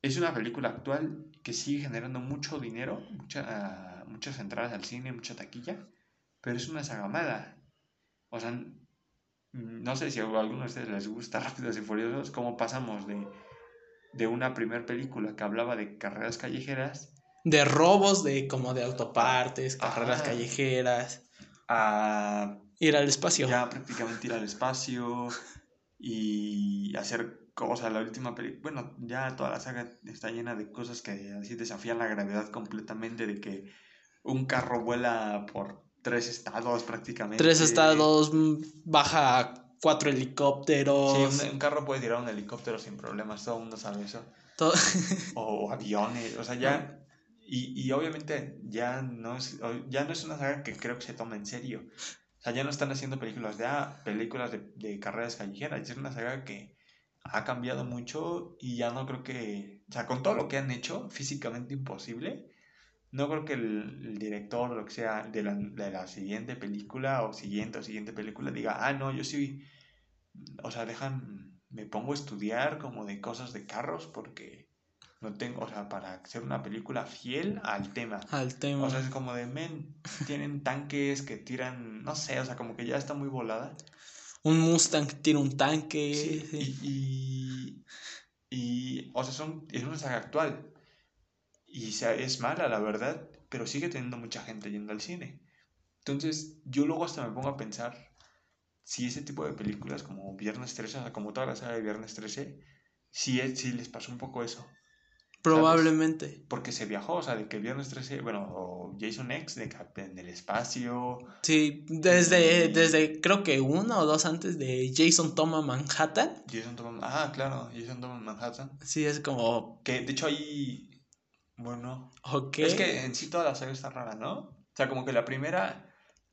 es una película actual que sigue generando mucho dinero, mucha, ah, muchas entradas al cine, mucha taquilla. Pero es una saga mala. O sea, no sé si a alguno de ustedes les gusta Rápidos y Furiosos, cómo pasamos de, de una primera película que hablaba de carreras callejeras De robos, de como de autopartes, carreras Ajá. callejeras, a ir al espacio. ya prácticamente ir al espacio y hacer cosas. La última película, bueno, ya toda la saga está llena de cosas que así desafían la gravedad completamente, de que un carro vuela por tres estados prácticamente. Tres estados, baja cuatro helicópteros. Sí, un, un carro puede tirar un helicóptero sin problemas, todo el mundo sabe eso. todo- O, aviones, o sea, ya... Y, y obviamente ya no, es, ya no es una saga que creo que se tome en serio. O sea, ya no están haciendo películas de, ah, películas de, de carreras callejeras. Es una saga que ha cambiado mucho y ya no creo que, o sea, con todo lo que han hecho, físicamente imposible, no creo que el, director lo que sea de la, de la, siguiente película o siguiente o siguiente película diga, ah, no, yo sí, o sea, dejan, me pongo a estudiar como de cosas de carros porque no tengo, o sea, para hacer una película fiel al tema. Al tema. O sea, es como de, men, tienen tanques que tiran, no sé, o sea, como que ya está muy volada. Un Mustang tira un tanque. Sí, Y, y, o sea, son, es una saga actual. Y es mala, la verdad, pero sigue teniendo mucha gente yendo al cine. Entonces, yo luego hasta me pongo a pensar si ese tipo de películas como Viernes 13, o sea, como toda la saga de Viernes 13, si, es, si les pasó un poco eso. Probablemente. Porque se viajó, o sea, de que Viernes 13, bueno, Jason X, de que en el espacio. Sí, desde, desde creo que uno o dos antes de Jason toma Manhattan. Jason toma, ah, claro, Jason toma Manhattan. Sí, es como... Que de hecho ahí, bueno, ok. Es que en sí toda la saga está rara, ¿no? O sea, como que la primera,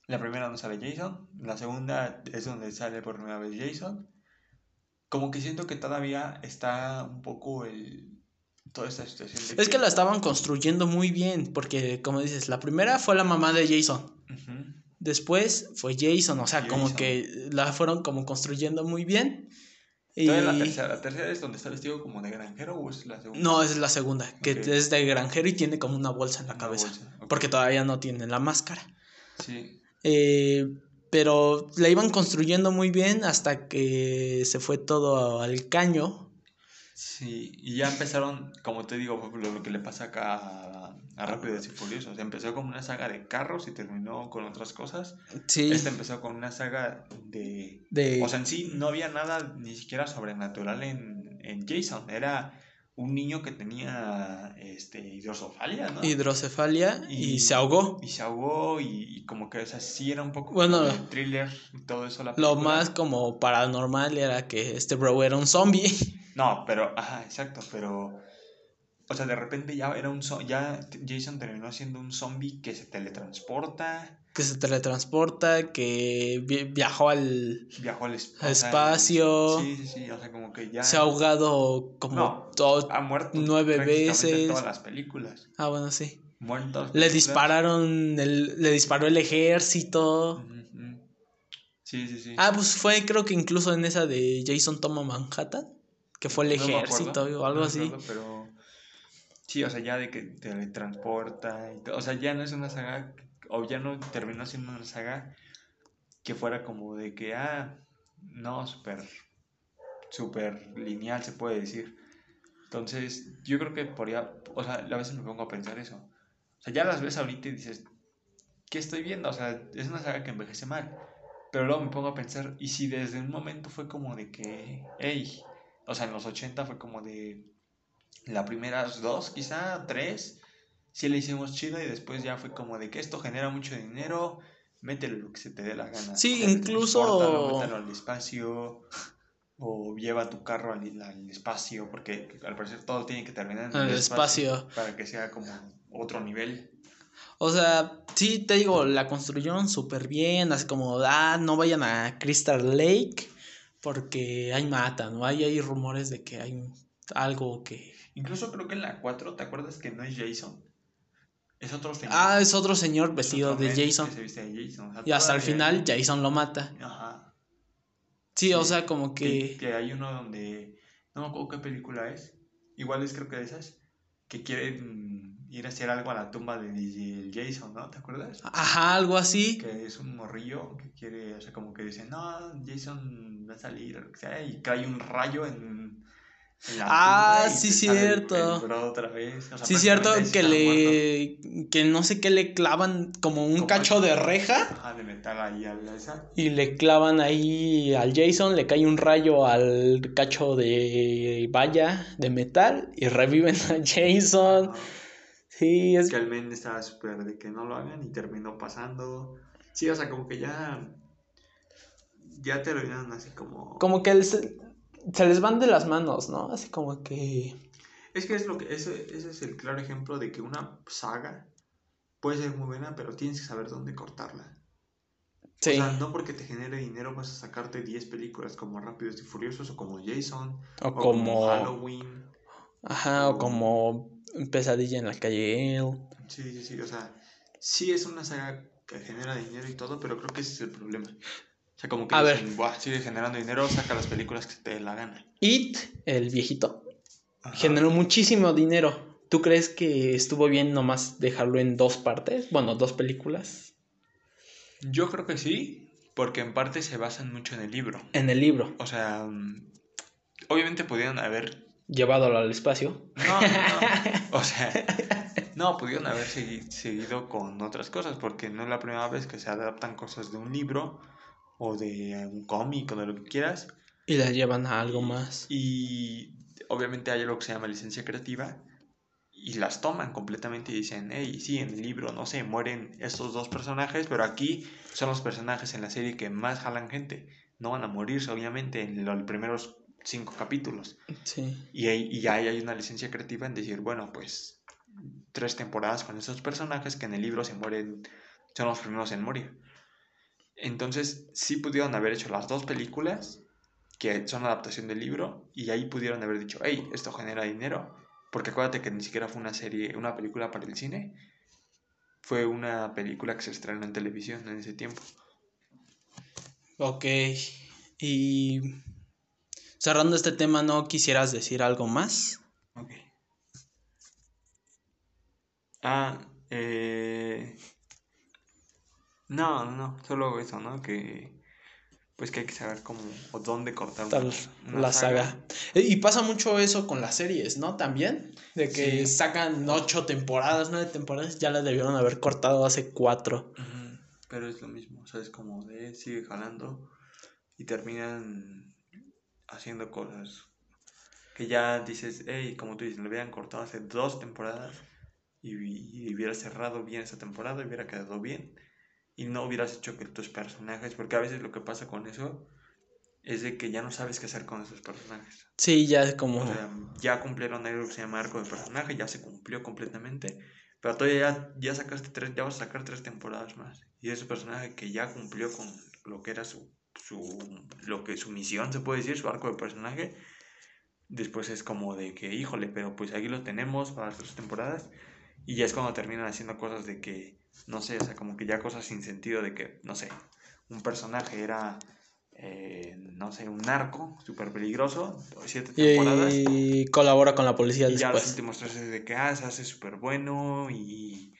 la primera no sale Jason, la segunda es donde sale por primera vez Jason. Como que siento que todavía está un poco el toda esta situación. es que... la estaban construyendo muy bien, porque como dices, la primera fue la mamá de Jason. Después fue Jason, o sea, como que la fueron como construyendo muy bien. Y... la tercera, la tercera es donde está vestido como de granjero o es la segunda? No, es la segunda, que es de granjero y tiene como una bolsa en la cabeza, porque todavía no tiene la máscara. Sí. Eh, pero la iban construyendo muy bien hasta que se fue todo al caño Sí, y ya empezaron, como te digo, lo, que le pasa acá a, a Rápidos y Furiosos. Empezó como una saga de carros y terminó con otras cosas. Sí. Este empezó con una saga de... de... O sea, en sí no había nada ni siquiera sobrenatural en, en Jason. Era un niño que tenía este, hidrocefalia, ¿no? Hidrocefalia y, se ahogó. Y se ahogó y, como que, o sea, sí era un poco bueno, thriller y todo eso. La lo más como paranormal era que este bro era un zombie. No, pero, ajá, exacto, pero... O sea, de repente ya era un ya Jason terminó siendo un zombie que se teletransporta. Que se teletransporta, que viajó al, viajó al, espacio. Sí, sí, sí, o sea, como que ya... Se ha ahogado como ha muerto nueve veces. En todas las películas. Ah, bueno, sí. Muerto. Le dispararon, el, le disparó el ejército. Sí, sí, sí. Ah, pues fue creo que incluso en esa de Jason toma Manhattan que fue el ejército o algo así. pero sí, o sea, ya de que teletransporta y O sea, ya no es una saga, o ya no terminó siendo una saga que fuera como de que, ah, no, súper, súper lineal se puede decir. Entonces, yo creo que por ya, o sea, a veces me pongo a pensar eso. O sea, ya las ves ahorita y dices, ¿qué estoy viendo? O sea, es una saga que envejece mal. Pero luego me pongo a pensar, ¿y si desde un momento fue como de que, hey, o sea, en los 80 fue como de las primeras dos, quizá tres, sí le hicimos chido y después ya fue como de que esto genera mucho dinero, métele lo que se te dé la gana. Sí, incluso... Mételo al espacio o lleva tu carro al, espacio, porque al parecer todo tiene que terminar en el, espacio, para que sea como otro nivel. O sea, sí, te digo, la construyeron súper bien, así como, ah, no vayan a Crystal Lake, porque hay mata, ¿no? Hay, hay rumores de que hay algo que... Incluso creo que en la 4, ¿te acuerdas que no es Jason? Es otro señor. Ah, es otro señor vestido de Jason. y hasta el final Jason lo mata. Ajá. Sí, o sea, como que... que... hay uno donde... No me acuerdo qué película es. Igual es creo que de esas. Que quieren ir a hacer algo a la tumba de, Jason, ¿no? ¿Te acuerdas? Ajá, algo así. Que es un morrillo que quiere, o sea, como que dice, no, Jason va a salir, o sea, y cae un rayo en, ah, sí, cierto. otra vez. sí, cierto, que le. Que no sé qué le clavan como un cacho de reja. Ajá, de metal ahí al esa. Y le clavan ahí al Jason, le cae un rayo al cacho de valla de metal y reviven a Jason. Sí, es que el men estaba súper de que no lo hagan y terminó pasando. Sí, o sea, como que ya. Ya terminan así como. Como que se, les van de las manos, ¿no? Así como que. Es que es lo que. Ese, ese es el claro ejemplo de que una saga puede ser muy buena, pero tienes que saber dónde cortarla. O sea, no porque te genere dinero vas a sacarte 10 películas como Rápidos y Furiosos o como Jason o, como... Halloween. Ajá, o, como Pesadilla en la calle Sí, sí, sí, o sea, sí es una saga que genera dinero y todo, pero creo que ese es el problema. Sea, como que a dicen, ver. sigue generando dinero, saca las películas que te la gana. It, el viejito, generó muchísimo dinero. ¿Tú crees que estuvo bien nomás dejarlo en dos partes? Bueno, dos películas. Yo creo que sí, porque en parte se basan mucho en el libro. En el libro. O sea, obviamente pudieron haber... Llevado al espacio. No, no, no. O sea, no, pudieron haber seguido con otras cosas, porque no es la primera vez que se adaptan cosas de un libro o de un cómic o de lo que quieras. Y las llevan a algo más. Y obviamente hay algo que se llama licencia creativa y las toman completamente y dicen, hey, sí, en el libro, no sé, mueren estos dos personajes, pero aquí son los personajes en la serie que más jalan gente. No van a morirse, obviamente, en los primeros cinco capítulos. Sí. Y, y ahí hay una licencia creativa en decir, bueno, pues tres temporadas con esos personajes que en el libro se mueren, son los primeros en morir. Entonces, sí pudieron haber hecho las dos películas, que son adaptación del libro, y ahí pudieron haber dicho, hey, esto genera dinero, porque acuérdate que ni siquiera fue una serie, una película para el cine. Fue una película que se estrenó en televisión en ese tiempo. Ok. Y cerrando este tema, ¿no quisieras decir algo más? Ok. Ah, eh... No, no, solo eso, ¿no? Que pues que hay que saber cómo o dónde cortar la saga. E, y pasa mucho eso con las series, ¿no? También, de que sacan ocho temporadas, nueve temporadas, ya las debieron haber cortado hace cuatro. Pero es lo mismo, o sea, es como de sigue jalando y terminan haciendo cosas que ya dices, hey, como tú dices, lo hubieran cortado hace dos temporadas y, y hubiera cerrado bien esa temporada y hubiera quedado bien y no hubieras hecho que tus personajes, porque a veces lo que pasa con eso es de que ya no sabes qué hacer con esos personajes. Sí, ya es como... O sea, ya cumplieron algo que se llama arco de personaje, ya se cumplió completamente, pero todavía ya, sacaste tres, ya vas a sacar tres temporadas más. Y ese personaje que ya cumplió con lo que era su, su, lo que su misión, se puede decir, su arco de personaje, después es como de que, híjole, pero pues aquí lo tenemos para las tres temporadas, y ya es cuando terminan haciendo cosas de que no sé, o sea, como que ya cosas sin sentido de que, no sé, un personaje era, eh, no sé, un narco súper peligroso, siete temporadas. Y colabora con la policía y ya los últimos tres es de que, ah, se hace súper bueno y,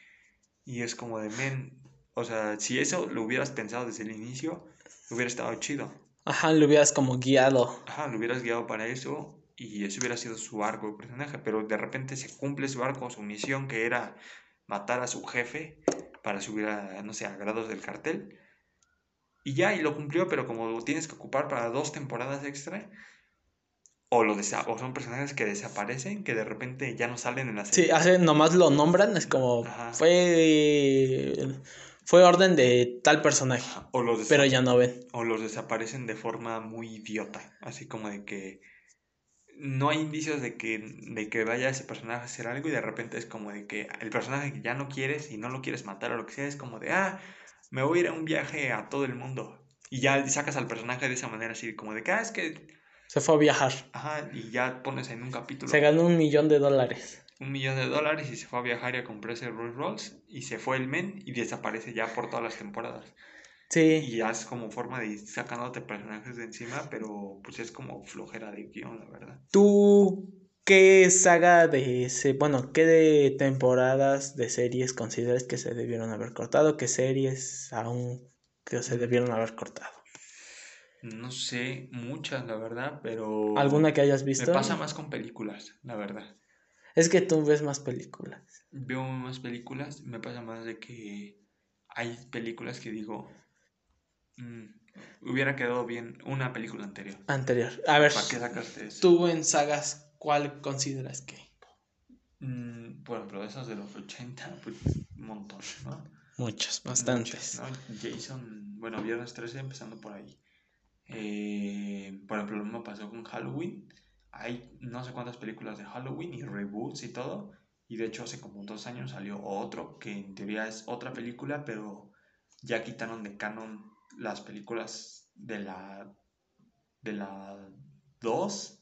y es como de, men, o sea, si eso lo hubieras pensado desde el inicio, hubiera estado chido. Ajá, lo hubieras como guiado. Ajá, lo hubieras guiado para eso y ese hubiera sido su arco de personaje, pero de repente se cumple su arco, su misión que era matar a su jefe para subir a, no sé, a grados del cartel. Y ya, y lo cumplió, pero como lo tienes que ocupar para dos temporadas extra, o, lo o son personajes que desaparecen, que de repente ya no salen en la serie. Sí, hace, nomás lo nombran, es como, fue fue orden de tal personaje. O los pero ya no ven. O los desaparecen de forma muy idiota. Así como de que no hay indicios de que, de que vaya ese personaje a hacer algo y de repente es como de que el personaje que ya no quieres y no lo quieres matar o lo que sea, es como de, ah, me voy a ir a un viaje a todo el mundo. Y ya sacas al personaje de esa manera así, como de que, ah, es que... Se fue a viajar. Ajá, y ya pones en un capítulo. Se ganó un millón de dólares. Un millón de dólares y se fue a viajar y a comprar ese Rolls Rolls y se fue el men y desaparece ya por todas las temporadas. Y ya es como forma de ir sacándote personajes de encima, pero pues es como flojera de guion, la verdad. ¿Tú qué saga de ese, bueno, qué de temporadas de series consideras que se debieron haber cortado? ¿Qué series aún que se debieron haber cortado? No sé, muchas, la verdad, pero... ¿Alguna que hayas visto? Me pasa más con películas, la verdad. Es que tú ves más películas. Veo más películas, me pasa más de que hay películas que digo, Mm, hubiera quedado bien una película anterior. Anterior. A ver. ¿Para qué sacaste eso? Tú en sagas, ¿cuál consideras que? Mm, bueno, pero esas de los 80, pues un montón, ¿no? Muchos, bastantes. Jason, bueno, Viernes 13 empezando por ahí. Eh, por ejemplo, lo mismo pasó con Halloween. Hay no sé cuántas películas de Halloween y reboots y todo. Y de hecho hace como dos años salió otro que en teoría es otra película, pero ya quitaron de canon las películas de la de la 2.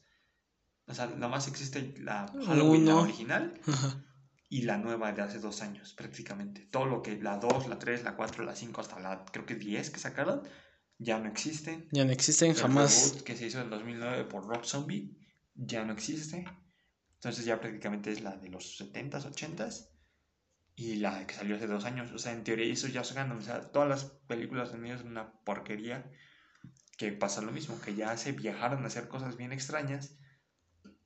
O sea, nada más existe la Halloween, la original, Ajá. y la nueva de hace dos años, prácticamente. Todo lo que la 2, la 3, la 4, la 5, hasta la creo que 10 que sacaron, ya no existen. Ya no existen El jamás. reboot que se hizo en 2009 por Rob Zombie ya no existe. Entonces ya prácticamente es la de los 70s, 80s y la que salió hace dos años. O sea, en teoría eso ya ganan. O sea, todas las películas de niños son una porquería que pasa lo mismo, que ya se viajaron a hacer cosas bien extrañas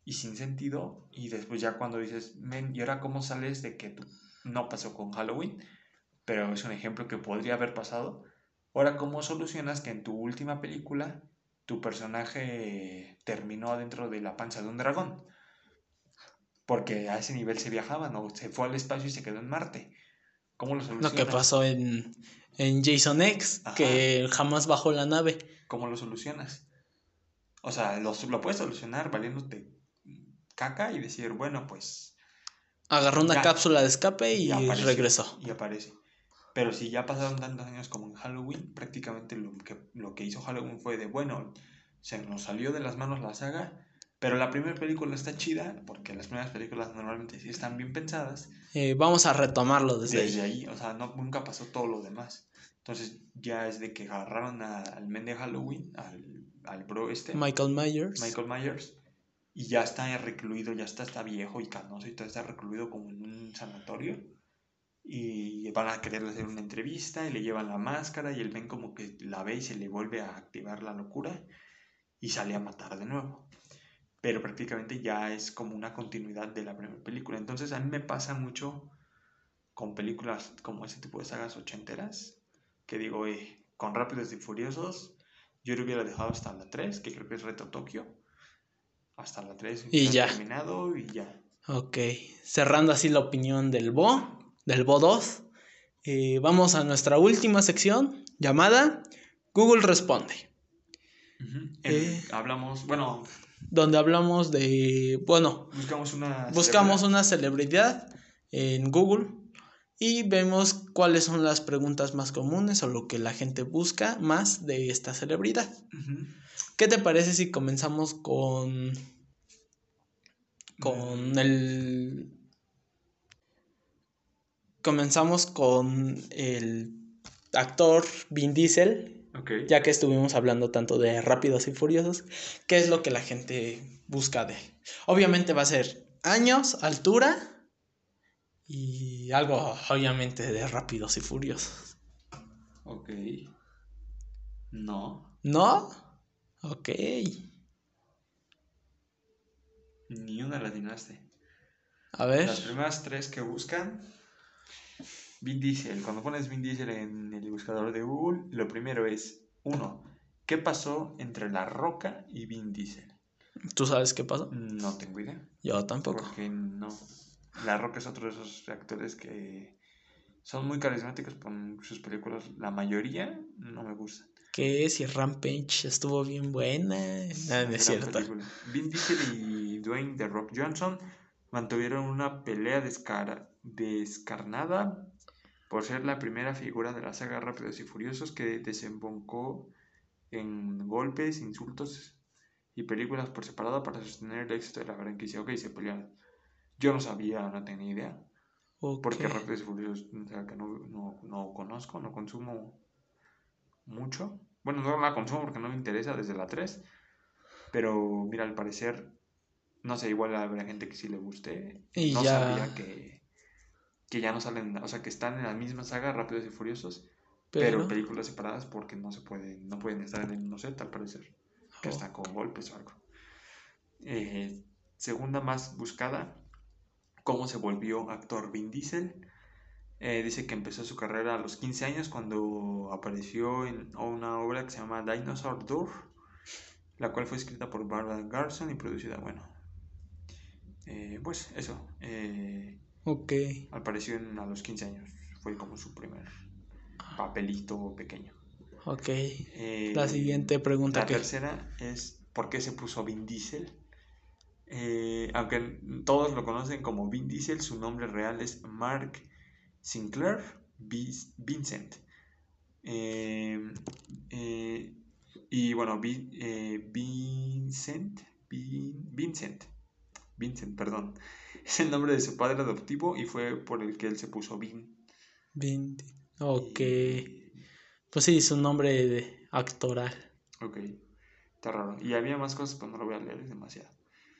y sin sentido y después ya cuando dices, men, ¿y ahora cómo sales de que tú- no pasó con Halloween? Pero es un ejemplo que podría haber pasado. Ahora, ¿cómo solucionas que en tu última película tu personaje terminó dentro de la panza de un dragón? Porque a ese nivel se viajaban o se fue al espacio y se quedó en Marte. ¿Cómo lo Lo solucionas? que pasó en, en Jason X, Ajá. que jamás bajó la nave. ¿Cómo lo solucionas? O sea, lo, lo puedes solucionar valiéndote caca y decir, bueno, pues Agarró una Ya. cápsula de escape y, y apareció, regresó. Y aparece. Pero si ya pasaron tantos años como en Halloween, prácticamente lo que, lo que hizo Halloween fue de, bueno, se nos salió de las manos la saga, pero la primera película está chida, porque las primeras películas normalmente sí están bien pensadas, Eh, vamos a retomarlo desde, desde ahí. ahí, o sea, no, nunca pasó todo lo demás. Entonces ya es de que agarraron a- al men de Halloween, al, al bro este, Michael Myers. Michael Myers, y ya está recluido, ya está, está viejo y canoso y todo está recluido como en un sanatorio. Y van a quererle hacer una entrevista y le llevan la máscara y él ven como que la ve y se le vuelve a activar la locura y sale a matar de nuevo. Pero prácticamente ya es como una continuidad de la primera película. Entonces a mí me pasa mucho con películas como ese tipo de sagas ochenteras, que digo, eh, con Rápidos y Furiosos, yo lo hubiera dejado hasta la 3, que creo que es Reto Tokio. Hasta la 3 Y ya terminado y ya. Ok, cerrando así la opinión del Bo, del Bo 2, eh, vamos a nuestra última sección llamada Google Responde. Eh. Hablamos, bueno, donde hablamos de, bueno, buscamos una... buscamos celebridad. una celebridad en Google y vemos cuáles son las preguntas más comunes o lo que la gente busca más de esta celebridad. ¿Qué te parece si comenzamos con con el comenzamos con el actor Vin Diesel, Ya que estuvimos hablando tanto de Rápidos y Furiosos, ¿qué es lo que la gente busca de él? Obviamente va a ser años, altura y algo obviamente de Rápidos y Furiosos. Ok. No, ¿No? Ok. ni una la atinaste. A ver. Las primeras tres que buscan, Vin Diesel. Cuando pones Vin Diesel en el buscador de Google, lo primero es, uno, ¿qué pasó entre La Roca y Vin Diesel? ¿Tú sabes qué pasó? No tengo idea. Yo tampoco. Porque no. La Roca es otro de esos actores que son muy carismáticos con sus películas. La mayoría no me gustan. ¿Qué? Si Rampage estuvo bien buena. Gran es cierto. Vin Diesel y Dwayne The Rock Johnson mantuvieron una pelea descara- descarnada por ser la primera figura de la saga Rápidos y Furiosos que desembocó en golpes, insultos y películas por separado para sostener el éxito de la franquicia. Ok, se pelearon. Yo no sabía, no tenía idea. Ok. Porque Rápidos y Furiosos una saga que no, no, no conozco, no consumo mucho. Bueno, no la consumo porque no me interesa desde la 3. Pero mira, al parecer, no sé, igual habrá gente que sí le guste. Y no ya- sabía que, que ya no salen, o sea, que están en la misma saga Rápidos y Furiosos, pero, Pero. películas separadas porque no se pueden, no pueden estar en el mismo set, al parecer. Que están con golpes o algo. Eh, segunda más buscada, ¿cómo se volvió actor Vin Diesel? Eh, dice que empezó su carrera a los 15 años cuando apareció en una obra que se llama Dinosaur Door, la cual fue escrita por Barbara Garson y producida, bueno, eh, pues eso, eh, Ok. apareció en- a los 15 años, fue como su primer papelito pequeño. Ok. Eh, La siguiente pregunta la que. tercera es ¿por qué se puso Vin Diesel? Eh, aunque todos lo conocen como Vin Diesel, su nombre real es Mark Sinclair Vincent. Eh, eh, y bueno, Vi- eh, Vincent, Vin- Vincent, Vincent, perdón, es el nombre de su padre adoptivo y fue por el que él se puso Vin. 20. Ok. Y- Pues sí, su nombre de actoral. ok, está raro. Y había más cosas, pero no lo voy a leer, es demasiado.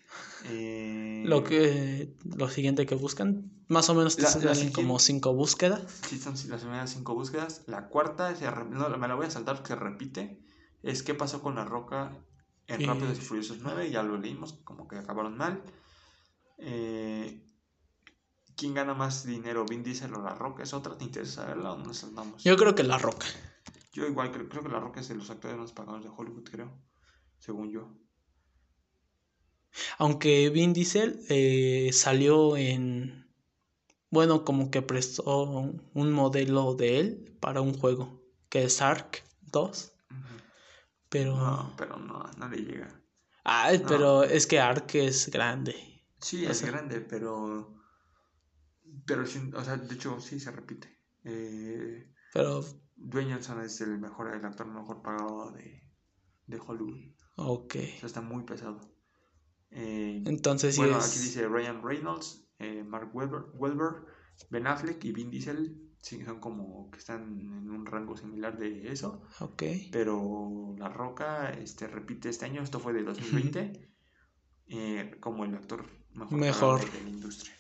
Eh, Lo que lo siguiente que buscan, más o menos te La- la salen siguiente- como cinco búsquedas. Sí, son las primeras cinco búsquedas. La cuarta, se re- no, me la voy a saltar porque se repite. Es qué pasó con la roca en Y- Rápidos y Furiosos 9. Ya lo leímos, como que acabaron mal. Eh, ¿Quién gana más dinero, Vin Diesel o la roca? ¿Es otra? ¿Te interesa saberla o no nos saltamos? Yo creo que La Roca. Yo igual creo, creo que la roca es de los actores más pagados de Hollywood, creo. Según yo. Aunque Vin Diesel eh, salió en. Bueno, como que prestó un modelo de él para un juego, que es Ark 2. Ujú. Pero. No, pero no, no le llega. No. pero es que Ark es grande. Sí, es sea- grande, pero. Pero, o sea, de hecho, sí se repite. Eh, Pero. Dwayne Johnson es el mejor, el actor mejor pagado de, de Hollywood. Ok. O sea, está muy pesado. Eh, Entonces sí bueno, es. aquí dice Ryan Reynolds, eh, Mark Wahlberg, Ben Affleck y Vin Diesel. Sí, son como que están en un rango similar de eso. Ok. Pero La Roca este, repite este año, esto fue de 2020, eh, como el actor mejor, Mejor. de la industria.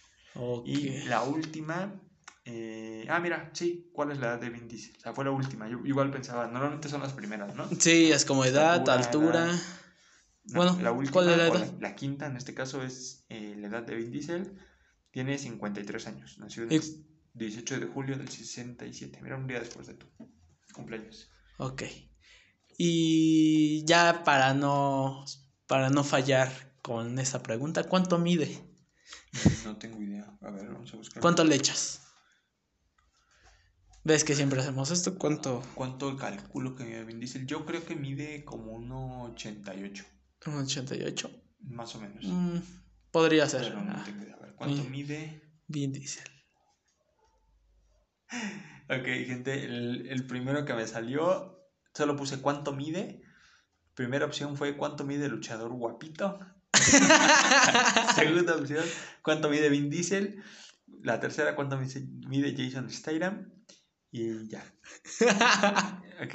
Y la última. eh, ah, mira, sí, ¿cuál es la edad de Vin Diesel? O sea, fue la última. Yo igual pensaba, normalmente son las primeras, ¿no? Sí, es como edad, altura. edad. No, Bueno, la última, ¿cuál es la edad? La, quinta en este caso es eh, la edad de Vin Diesel. Tiene 53 años. Nació el Y- 18 de julio del 67. Mira, un día después de tu cumpleaños. Ok. Y ya para no. Para no fallar con esta pregunta, ¿cuánto mide? No tengo idea. A ver, vamos a buscar. ¿Cuánto le echas? ¿Ves que siempre hacemos esto? ¿Cuánto? ¿Cuánto calculo que mide Vin Diesel? Yo creo que mide como 1,88. ¿Un 88? Más o menos. Mm, podría ser. Pero no Ah, tengo idea. A ver, ¿cuánto mide? Vin Diesel. Ok, gente, el, el primero que me salió, solo puse cuánto mide. Primera opción fue cuánto mide el luchador guapito. Segunda opción, cuánto mide Vin Diesel. La tercera, cuánto mide Jason Statham. Y ya. Ok.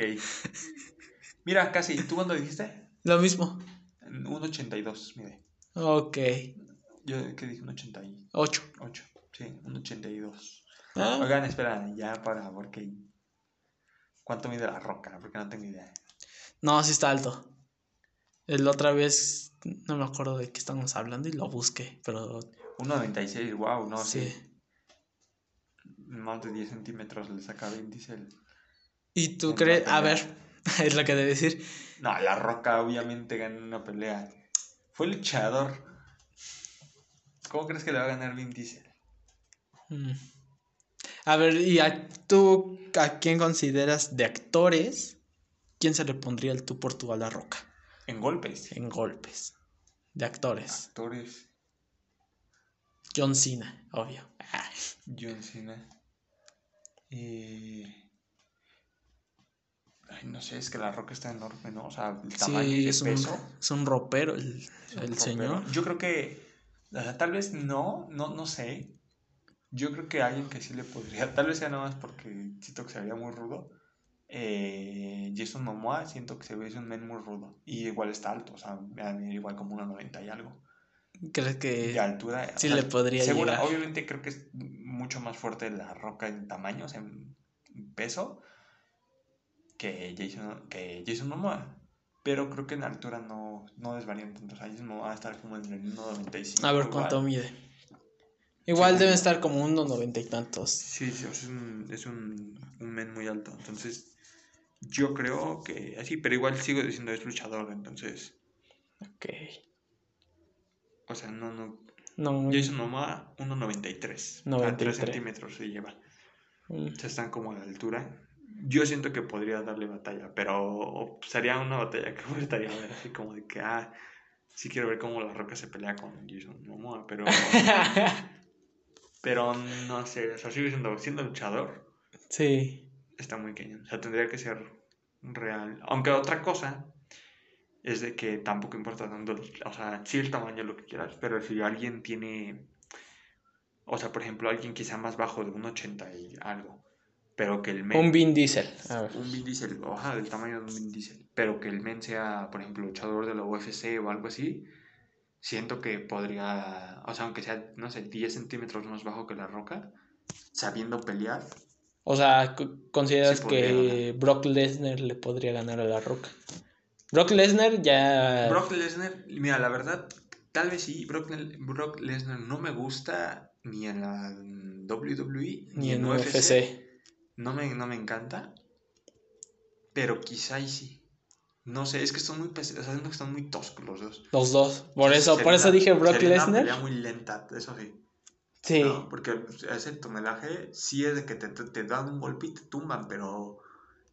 Mira, casi. ¿Tú cuánto dijiste? Lo mismo. 1,82 mide. Ok. Yo, ¿qué dije? 1,88. 8. Sí, 1,82. Ah, Oigan, espera, ya para, porque... ¿Cuánto mide la roca? Porque no tengo idea. No, sí está alto. La otra vez no me acuerdo de qué estábamos hablando y lo busqué, pero 1,96, wow, no sí. sé. Más de 10 centímetros le saca Vin Diesel. ¿Y tú crees? A ver, es lo que debe decir. No, la roca obviamente ganó una pelea. Fue luchador. ¿Cómo crees que le va a ganar Vin Diesel? Mm. A ver, ¿y a, tú a quién consideras de actores? ¿Quién se le pondría el tú por tú a la roca? En golpes. En golpes. De actores. Actores. John Cena, obvio. Ah, John Cena. Eh... Ay, no sé, es que la roca está enorme, ¿no? O sea, el tamaño y Sí, el es un, peso. es un ropero el, Es un el ropero. señor. Yo creo que, o sea, tal vez no, no, no sé. Yo creo que alguien que sí le podría, tal vez sea nada más porque siento que se vería muy rudo. Eh, Jason Momoa, siento que se ve es un men muy rudo. Y igual está alto, o sea, me va a medir igual como 1,90 y algo. ¿Crees que De altura. o sí sea, le podría segura- llegar? Obviamente creo que es mucho más fuerte la roca en tamaño, o sea, en peso, que Jason, que Jason Momoa. Pero creo que en altura no, no desvarían tanto. O sea, Jason Momoa va a estar como en el 1,95. A ver igual. cuánto mide. Igual Sí. deben estar como unos noventa y tantos. Sí, sí, o sea, es un, es un, un men muy alto. Entonces, yo creo que así, pero igual sigo diciendo es luchador. Entonces, Ok. o sea, no, no. No, Jason Momoa, 1,93. A 93. 3 centímetros se lleva. mm, O sea, están como a la altura. Yo siento que podría darle batalla, pero sería una batalla que me gustaría ver, así como de que, ah, sí quiero ver cómo La Roca se pelea con Jason Momoa, pero, pero no sé, o sea, sigue siendo, siendo luchador. sí. Está muy cañón. O sea, tendría que ser real. Aunque otra cosa es de que tampoco importa tanto, o sea, sí el tamaño, lo que quieras, pero si alguien tiene, o sea, por ejemplo, alguien sea más bajo de un 80 y algo, pero que el men... Un Vin Diesel. A ver. Un Vin Diesel, ojalá del tamaño de un Vin Diesel, pero que el men sea, por ejemplo, luchador de la UFC o algo así, siento que podría, o sea, aunque sea, no sé, 10 centímetros más bajo que la roca, sabiendo pelear, O sea, ¿consideras Sí que Brock Lesnar le podría ganar a La Roca? Brock Lesnar ya... Brock Lesnar, mira, la verdad, tal vez sí, Brock, Brock Lesnar no me gusta ni en la WWE ni en UFC. No me, no me encanta, pero quizá y sí. No sé, es que están muy, pes- o sea, están muy toscos los dos. Los dos. Por eso, por eso dije Brock sería Una pelea Lesnar. muy lenta, eso sí. Sí. ¿no? Porque pues, ese tonelaje sí es de que te, te, te dan un golpe y te tumban, pero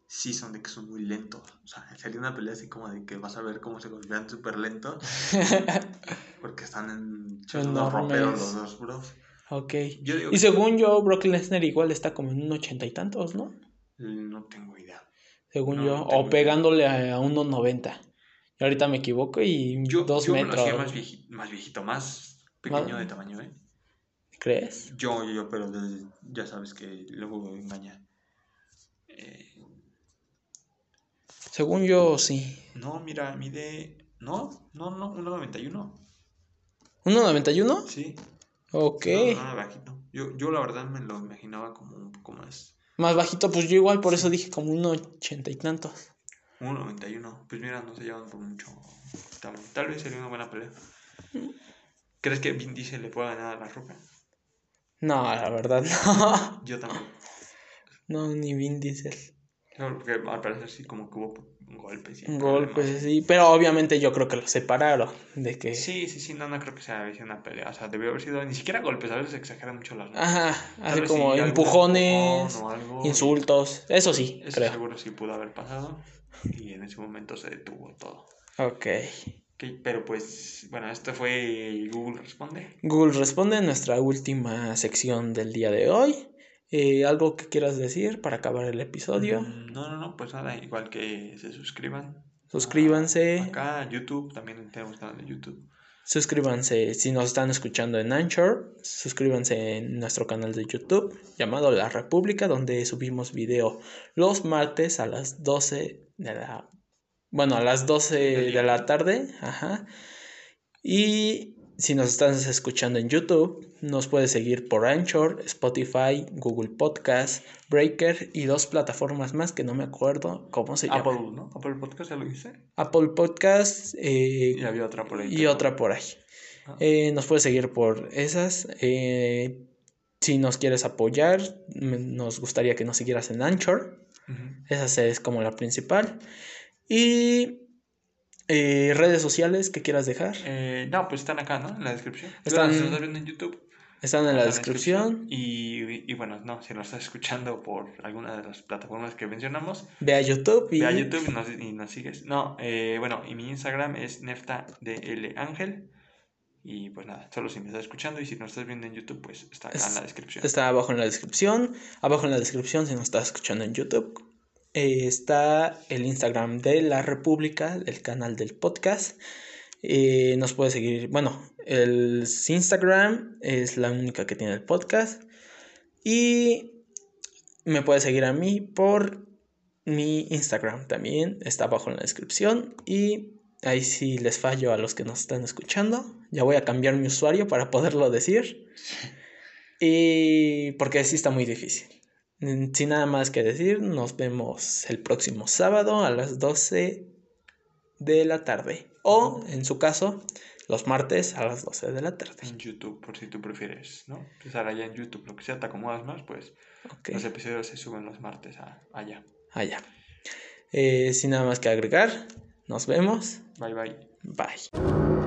sí son de que son muy lentos. O sea, sería una pelea así como de que vas a ver cómo se golpean súper lento. Porque están en son unos Enormes. roperos los dos, bros. ok. Yo digo Y que según yo, Brock Lesnar igual está como en un ochenta y tantos, ¿no? no tengo idea. Según No, yo. no o pegándole a, a unos 90. Y ahorita me equivoco y Yo, dos yo metros. viejito, más viejito, más pequeño Más- de tamaño, ¿eh? ¿Crees? Yo, yo, yo, pero ya sabes que luego engaña. Eh, Según yo, sí. no, mira, mide. No, no, no, 1.91. ¿1.91? Sí. Ok. No, bajito. Yo, yo la verdad me lo imaginaba como un poco más. Más bajito, pues yo igual por eso dije como un ochenta y tantos. 1.91. Pues mira, no se llevan por mucho. Tal, tal vez sería una buena pelea. ¿Crees que Vin Diesel le pueda ganar a la roca? No, la verdad no. Yo tampoco. No, ni Vin Diesel. Claro, porque al parecer sí como que hubo golpes. y Un problemas. golpe, sí. Pero obviamente yo creo que los separaron. De que. Sí, sí, sí, no, no creo que sea una pelea. O sea, debió haber sido ni siquiera golpes, a veces exageran mucho las Ajá. Así como sí, empujones, empujón o algo, insultos. Eso sí, Eso creo. seguro sí pudo haber pasado. Y en ese momento se detuvo todo. Ok. Pero pues, bueno, esto fue Google Responde. Google responde nuestra última sección del día de hoy. Eh, ¿Algo que quieras decir para acabar el episodio? Mm, No, no, no, pues nada, igual que se suscriban. Suscríbanse. Acá, YouTube, también tenemos canal de YouTube. Suscríbanse si nos están escuchando en Anchor. Suscríbanse en nuestro canal de YouTube llamado La República, donde subimos video los martes a las 12 de la. Bueno, a las 12 Del día. de la tarde. Ajá. Y si nos estás escuchando en YouTube, nos puedes seguir por Anchor, Spotify, Google Podcast, Breaker y dos plataformas más que no me acuerdo cómo se llaman. Apple, ¿no? Apple Podcast, ya lo hice. Apple Podcast eh, Y había otra por ahí. y otra por ahí. Ah. Eh, nos puedes seguir por esas. eh, si nos quieres apoyar, me- nos gustaría que nos siguieras en Anchor. Esa es como la principal. Y eh, redes sociales que quieras dejar. Eh, no, pues están acá, ¿no? En la descripción. Están- Si estás viendo en YouTube. Están en la descripción. Y, y bueno, no, si nos estás escuchando por alguna de las plataformas que mencionamos, Ve a YouTube y ve a YouTube y nos, y nos sigues. No, eh, bueno, y mi Instagram es neftadlangel. Y pues nada, solo si me estás escuchando y si nos estás viendo en YouTube, pues está acá en la descripción. está abajo en la descripción. Abajo en la descripción, si nos estás escuchando en YouTube, eh, está el Instagram de la República, el canal del podcast. Eh, nos puede seguir, bueno, el Instagram es la única que tiene el podcast. Y me puede seguir a mí por mi Instagram también, está abajo en la descripción. Y ahí sí les fallo a los que nos están escuchando. Ya voy a cambiar mi usuario para poderlo decir. Y porque sí está muy difícil. Mm, Sin nada más que decir, nos vemos el próximo sábado a las 12 de la tarde. O, en su caso, los martes a las 12 de la tarde. En YouTube, por si tú prefieres, ¿no? Pues ahora ya en YouTube, lo que sea, te acomodas más, pues los episodios se suben los martes a, allá. allá. Eh, sin nada más que agregar, nos vemos. Bye bye. Bye.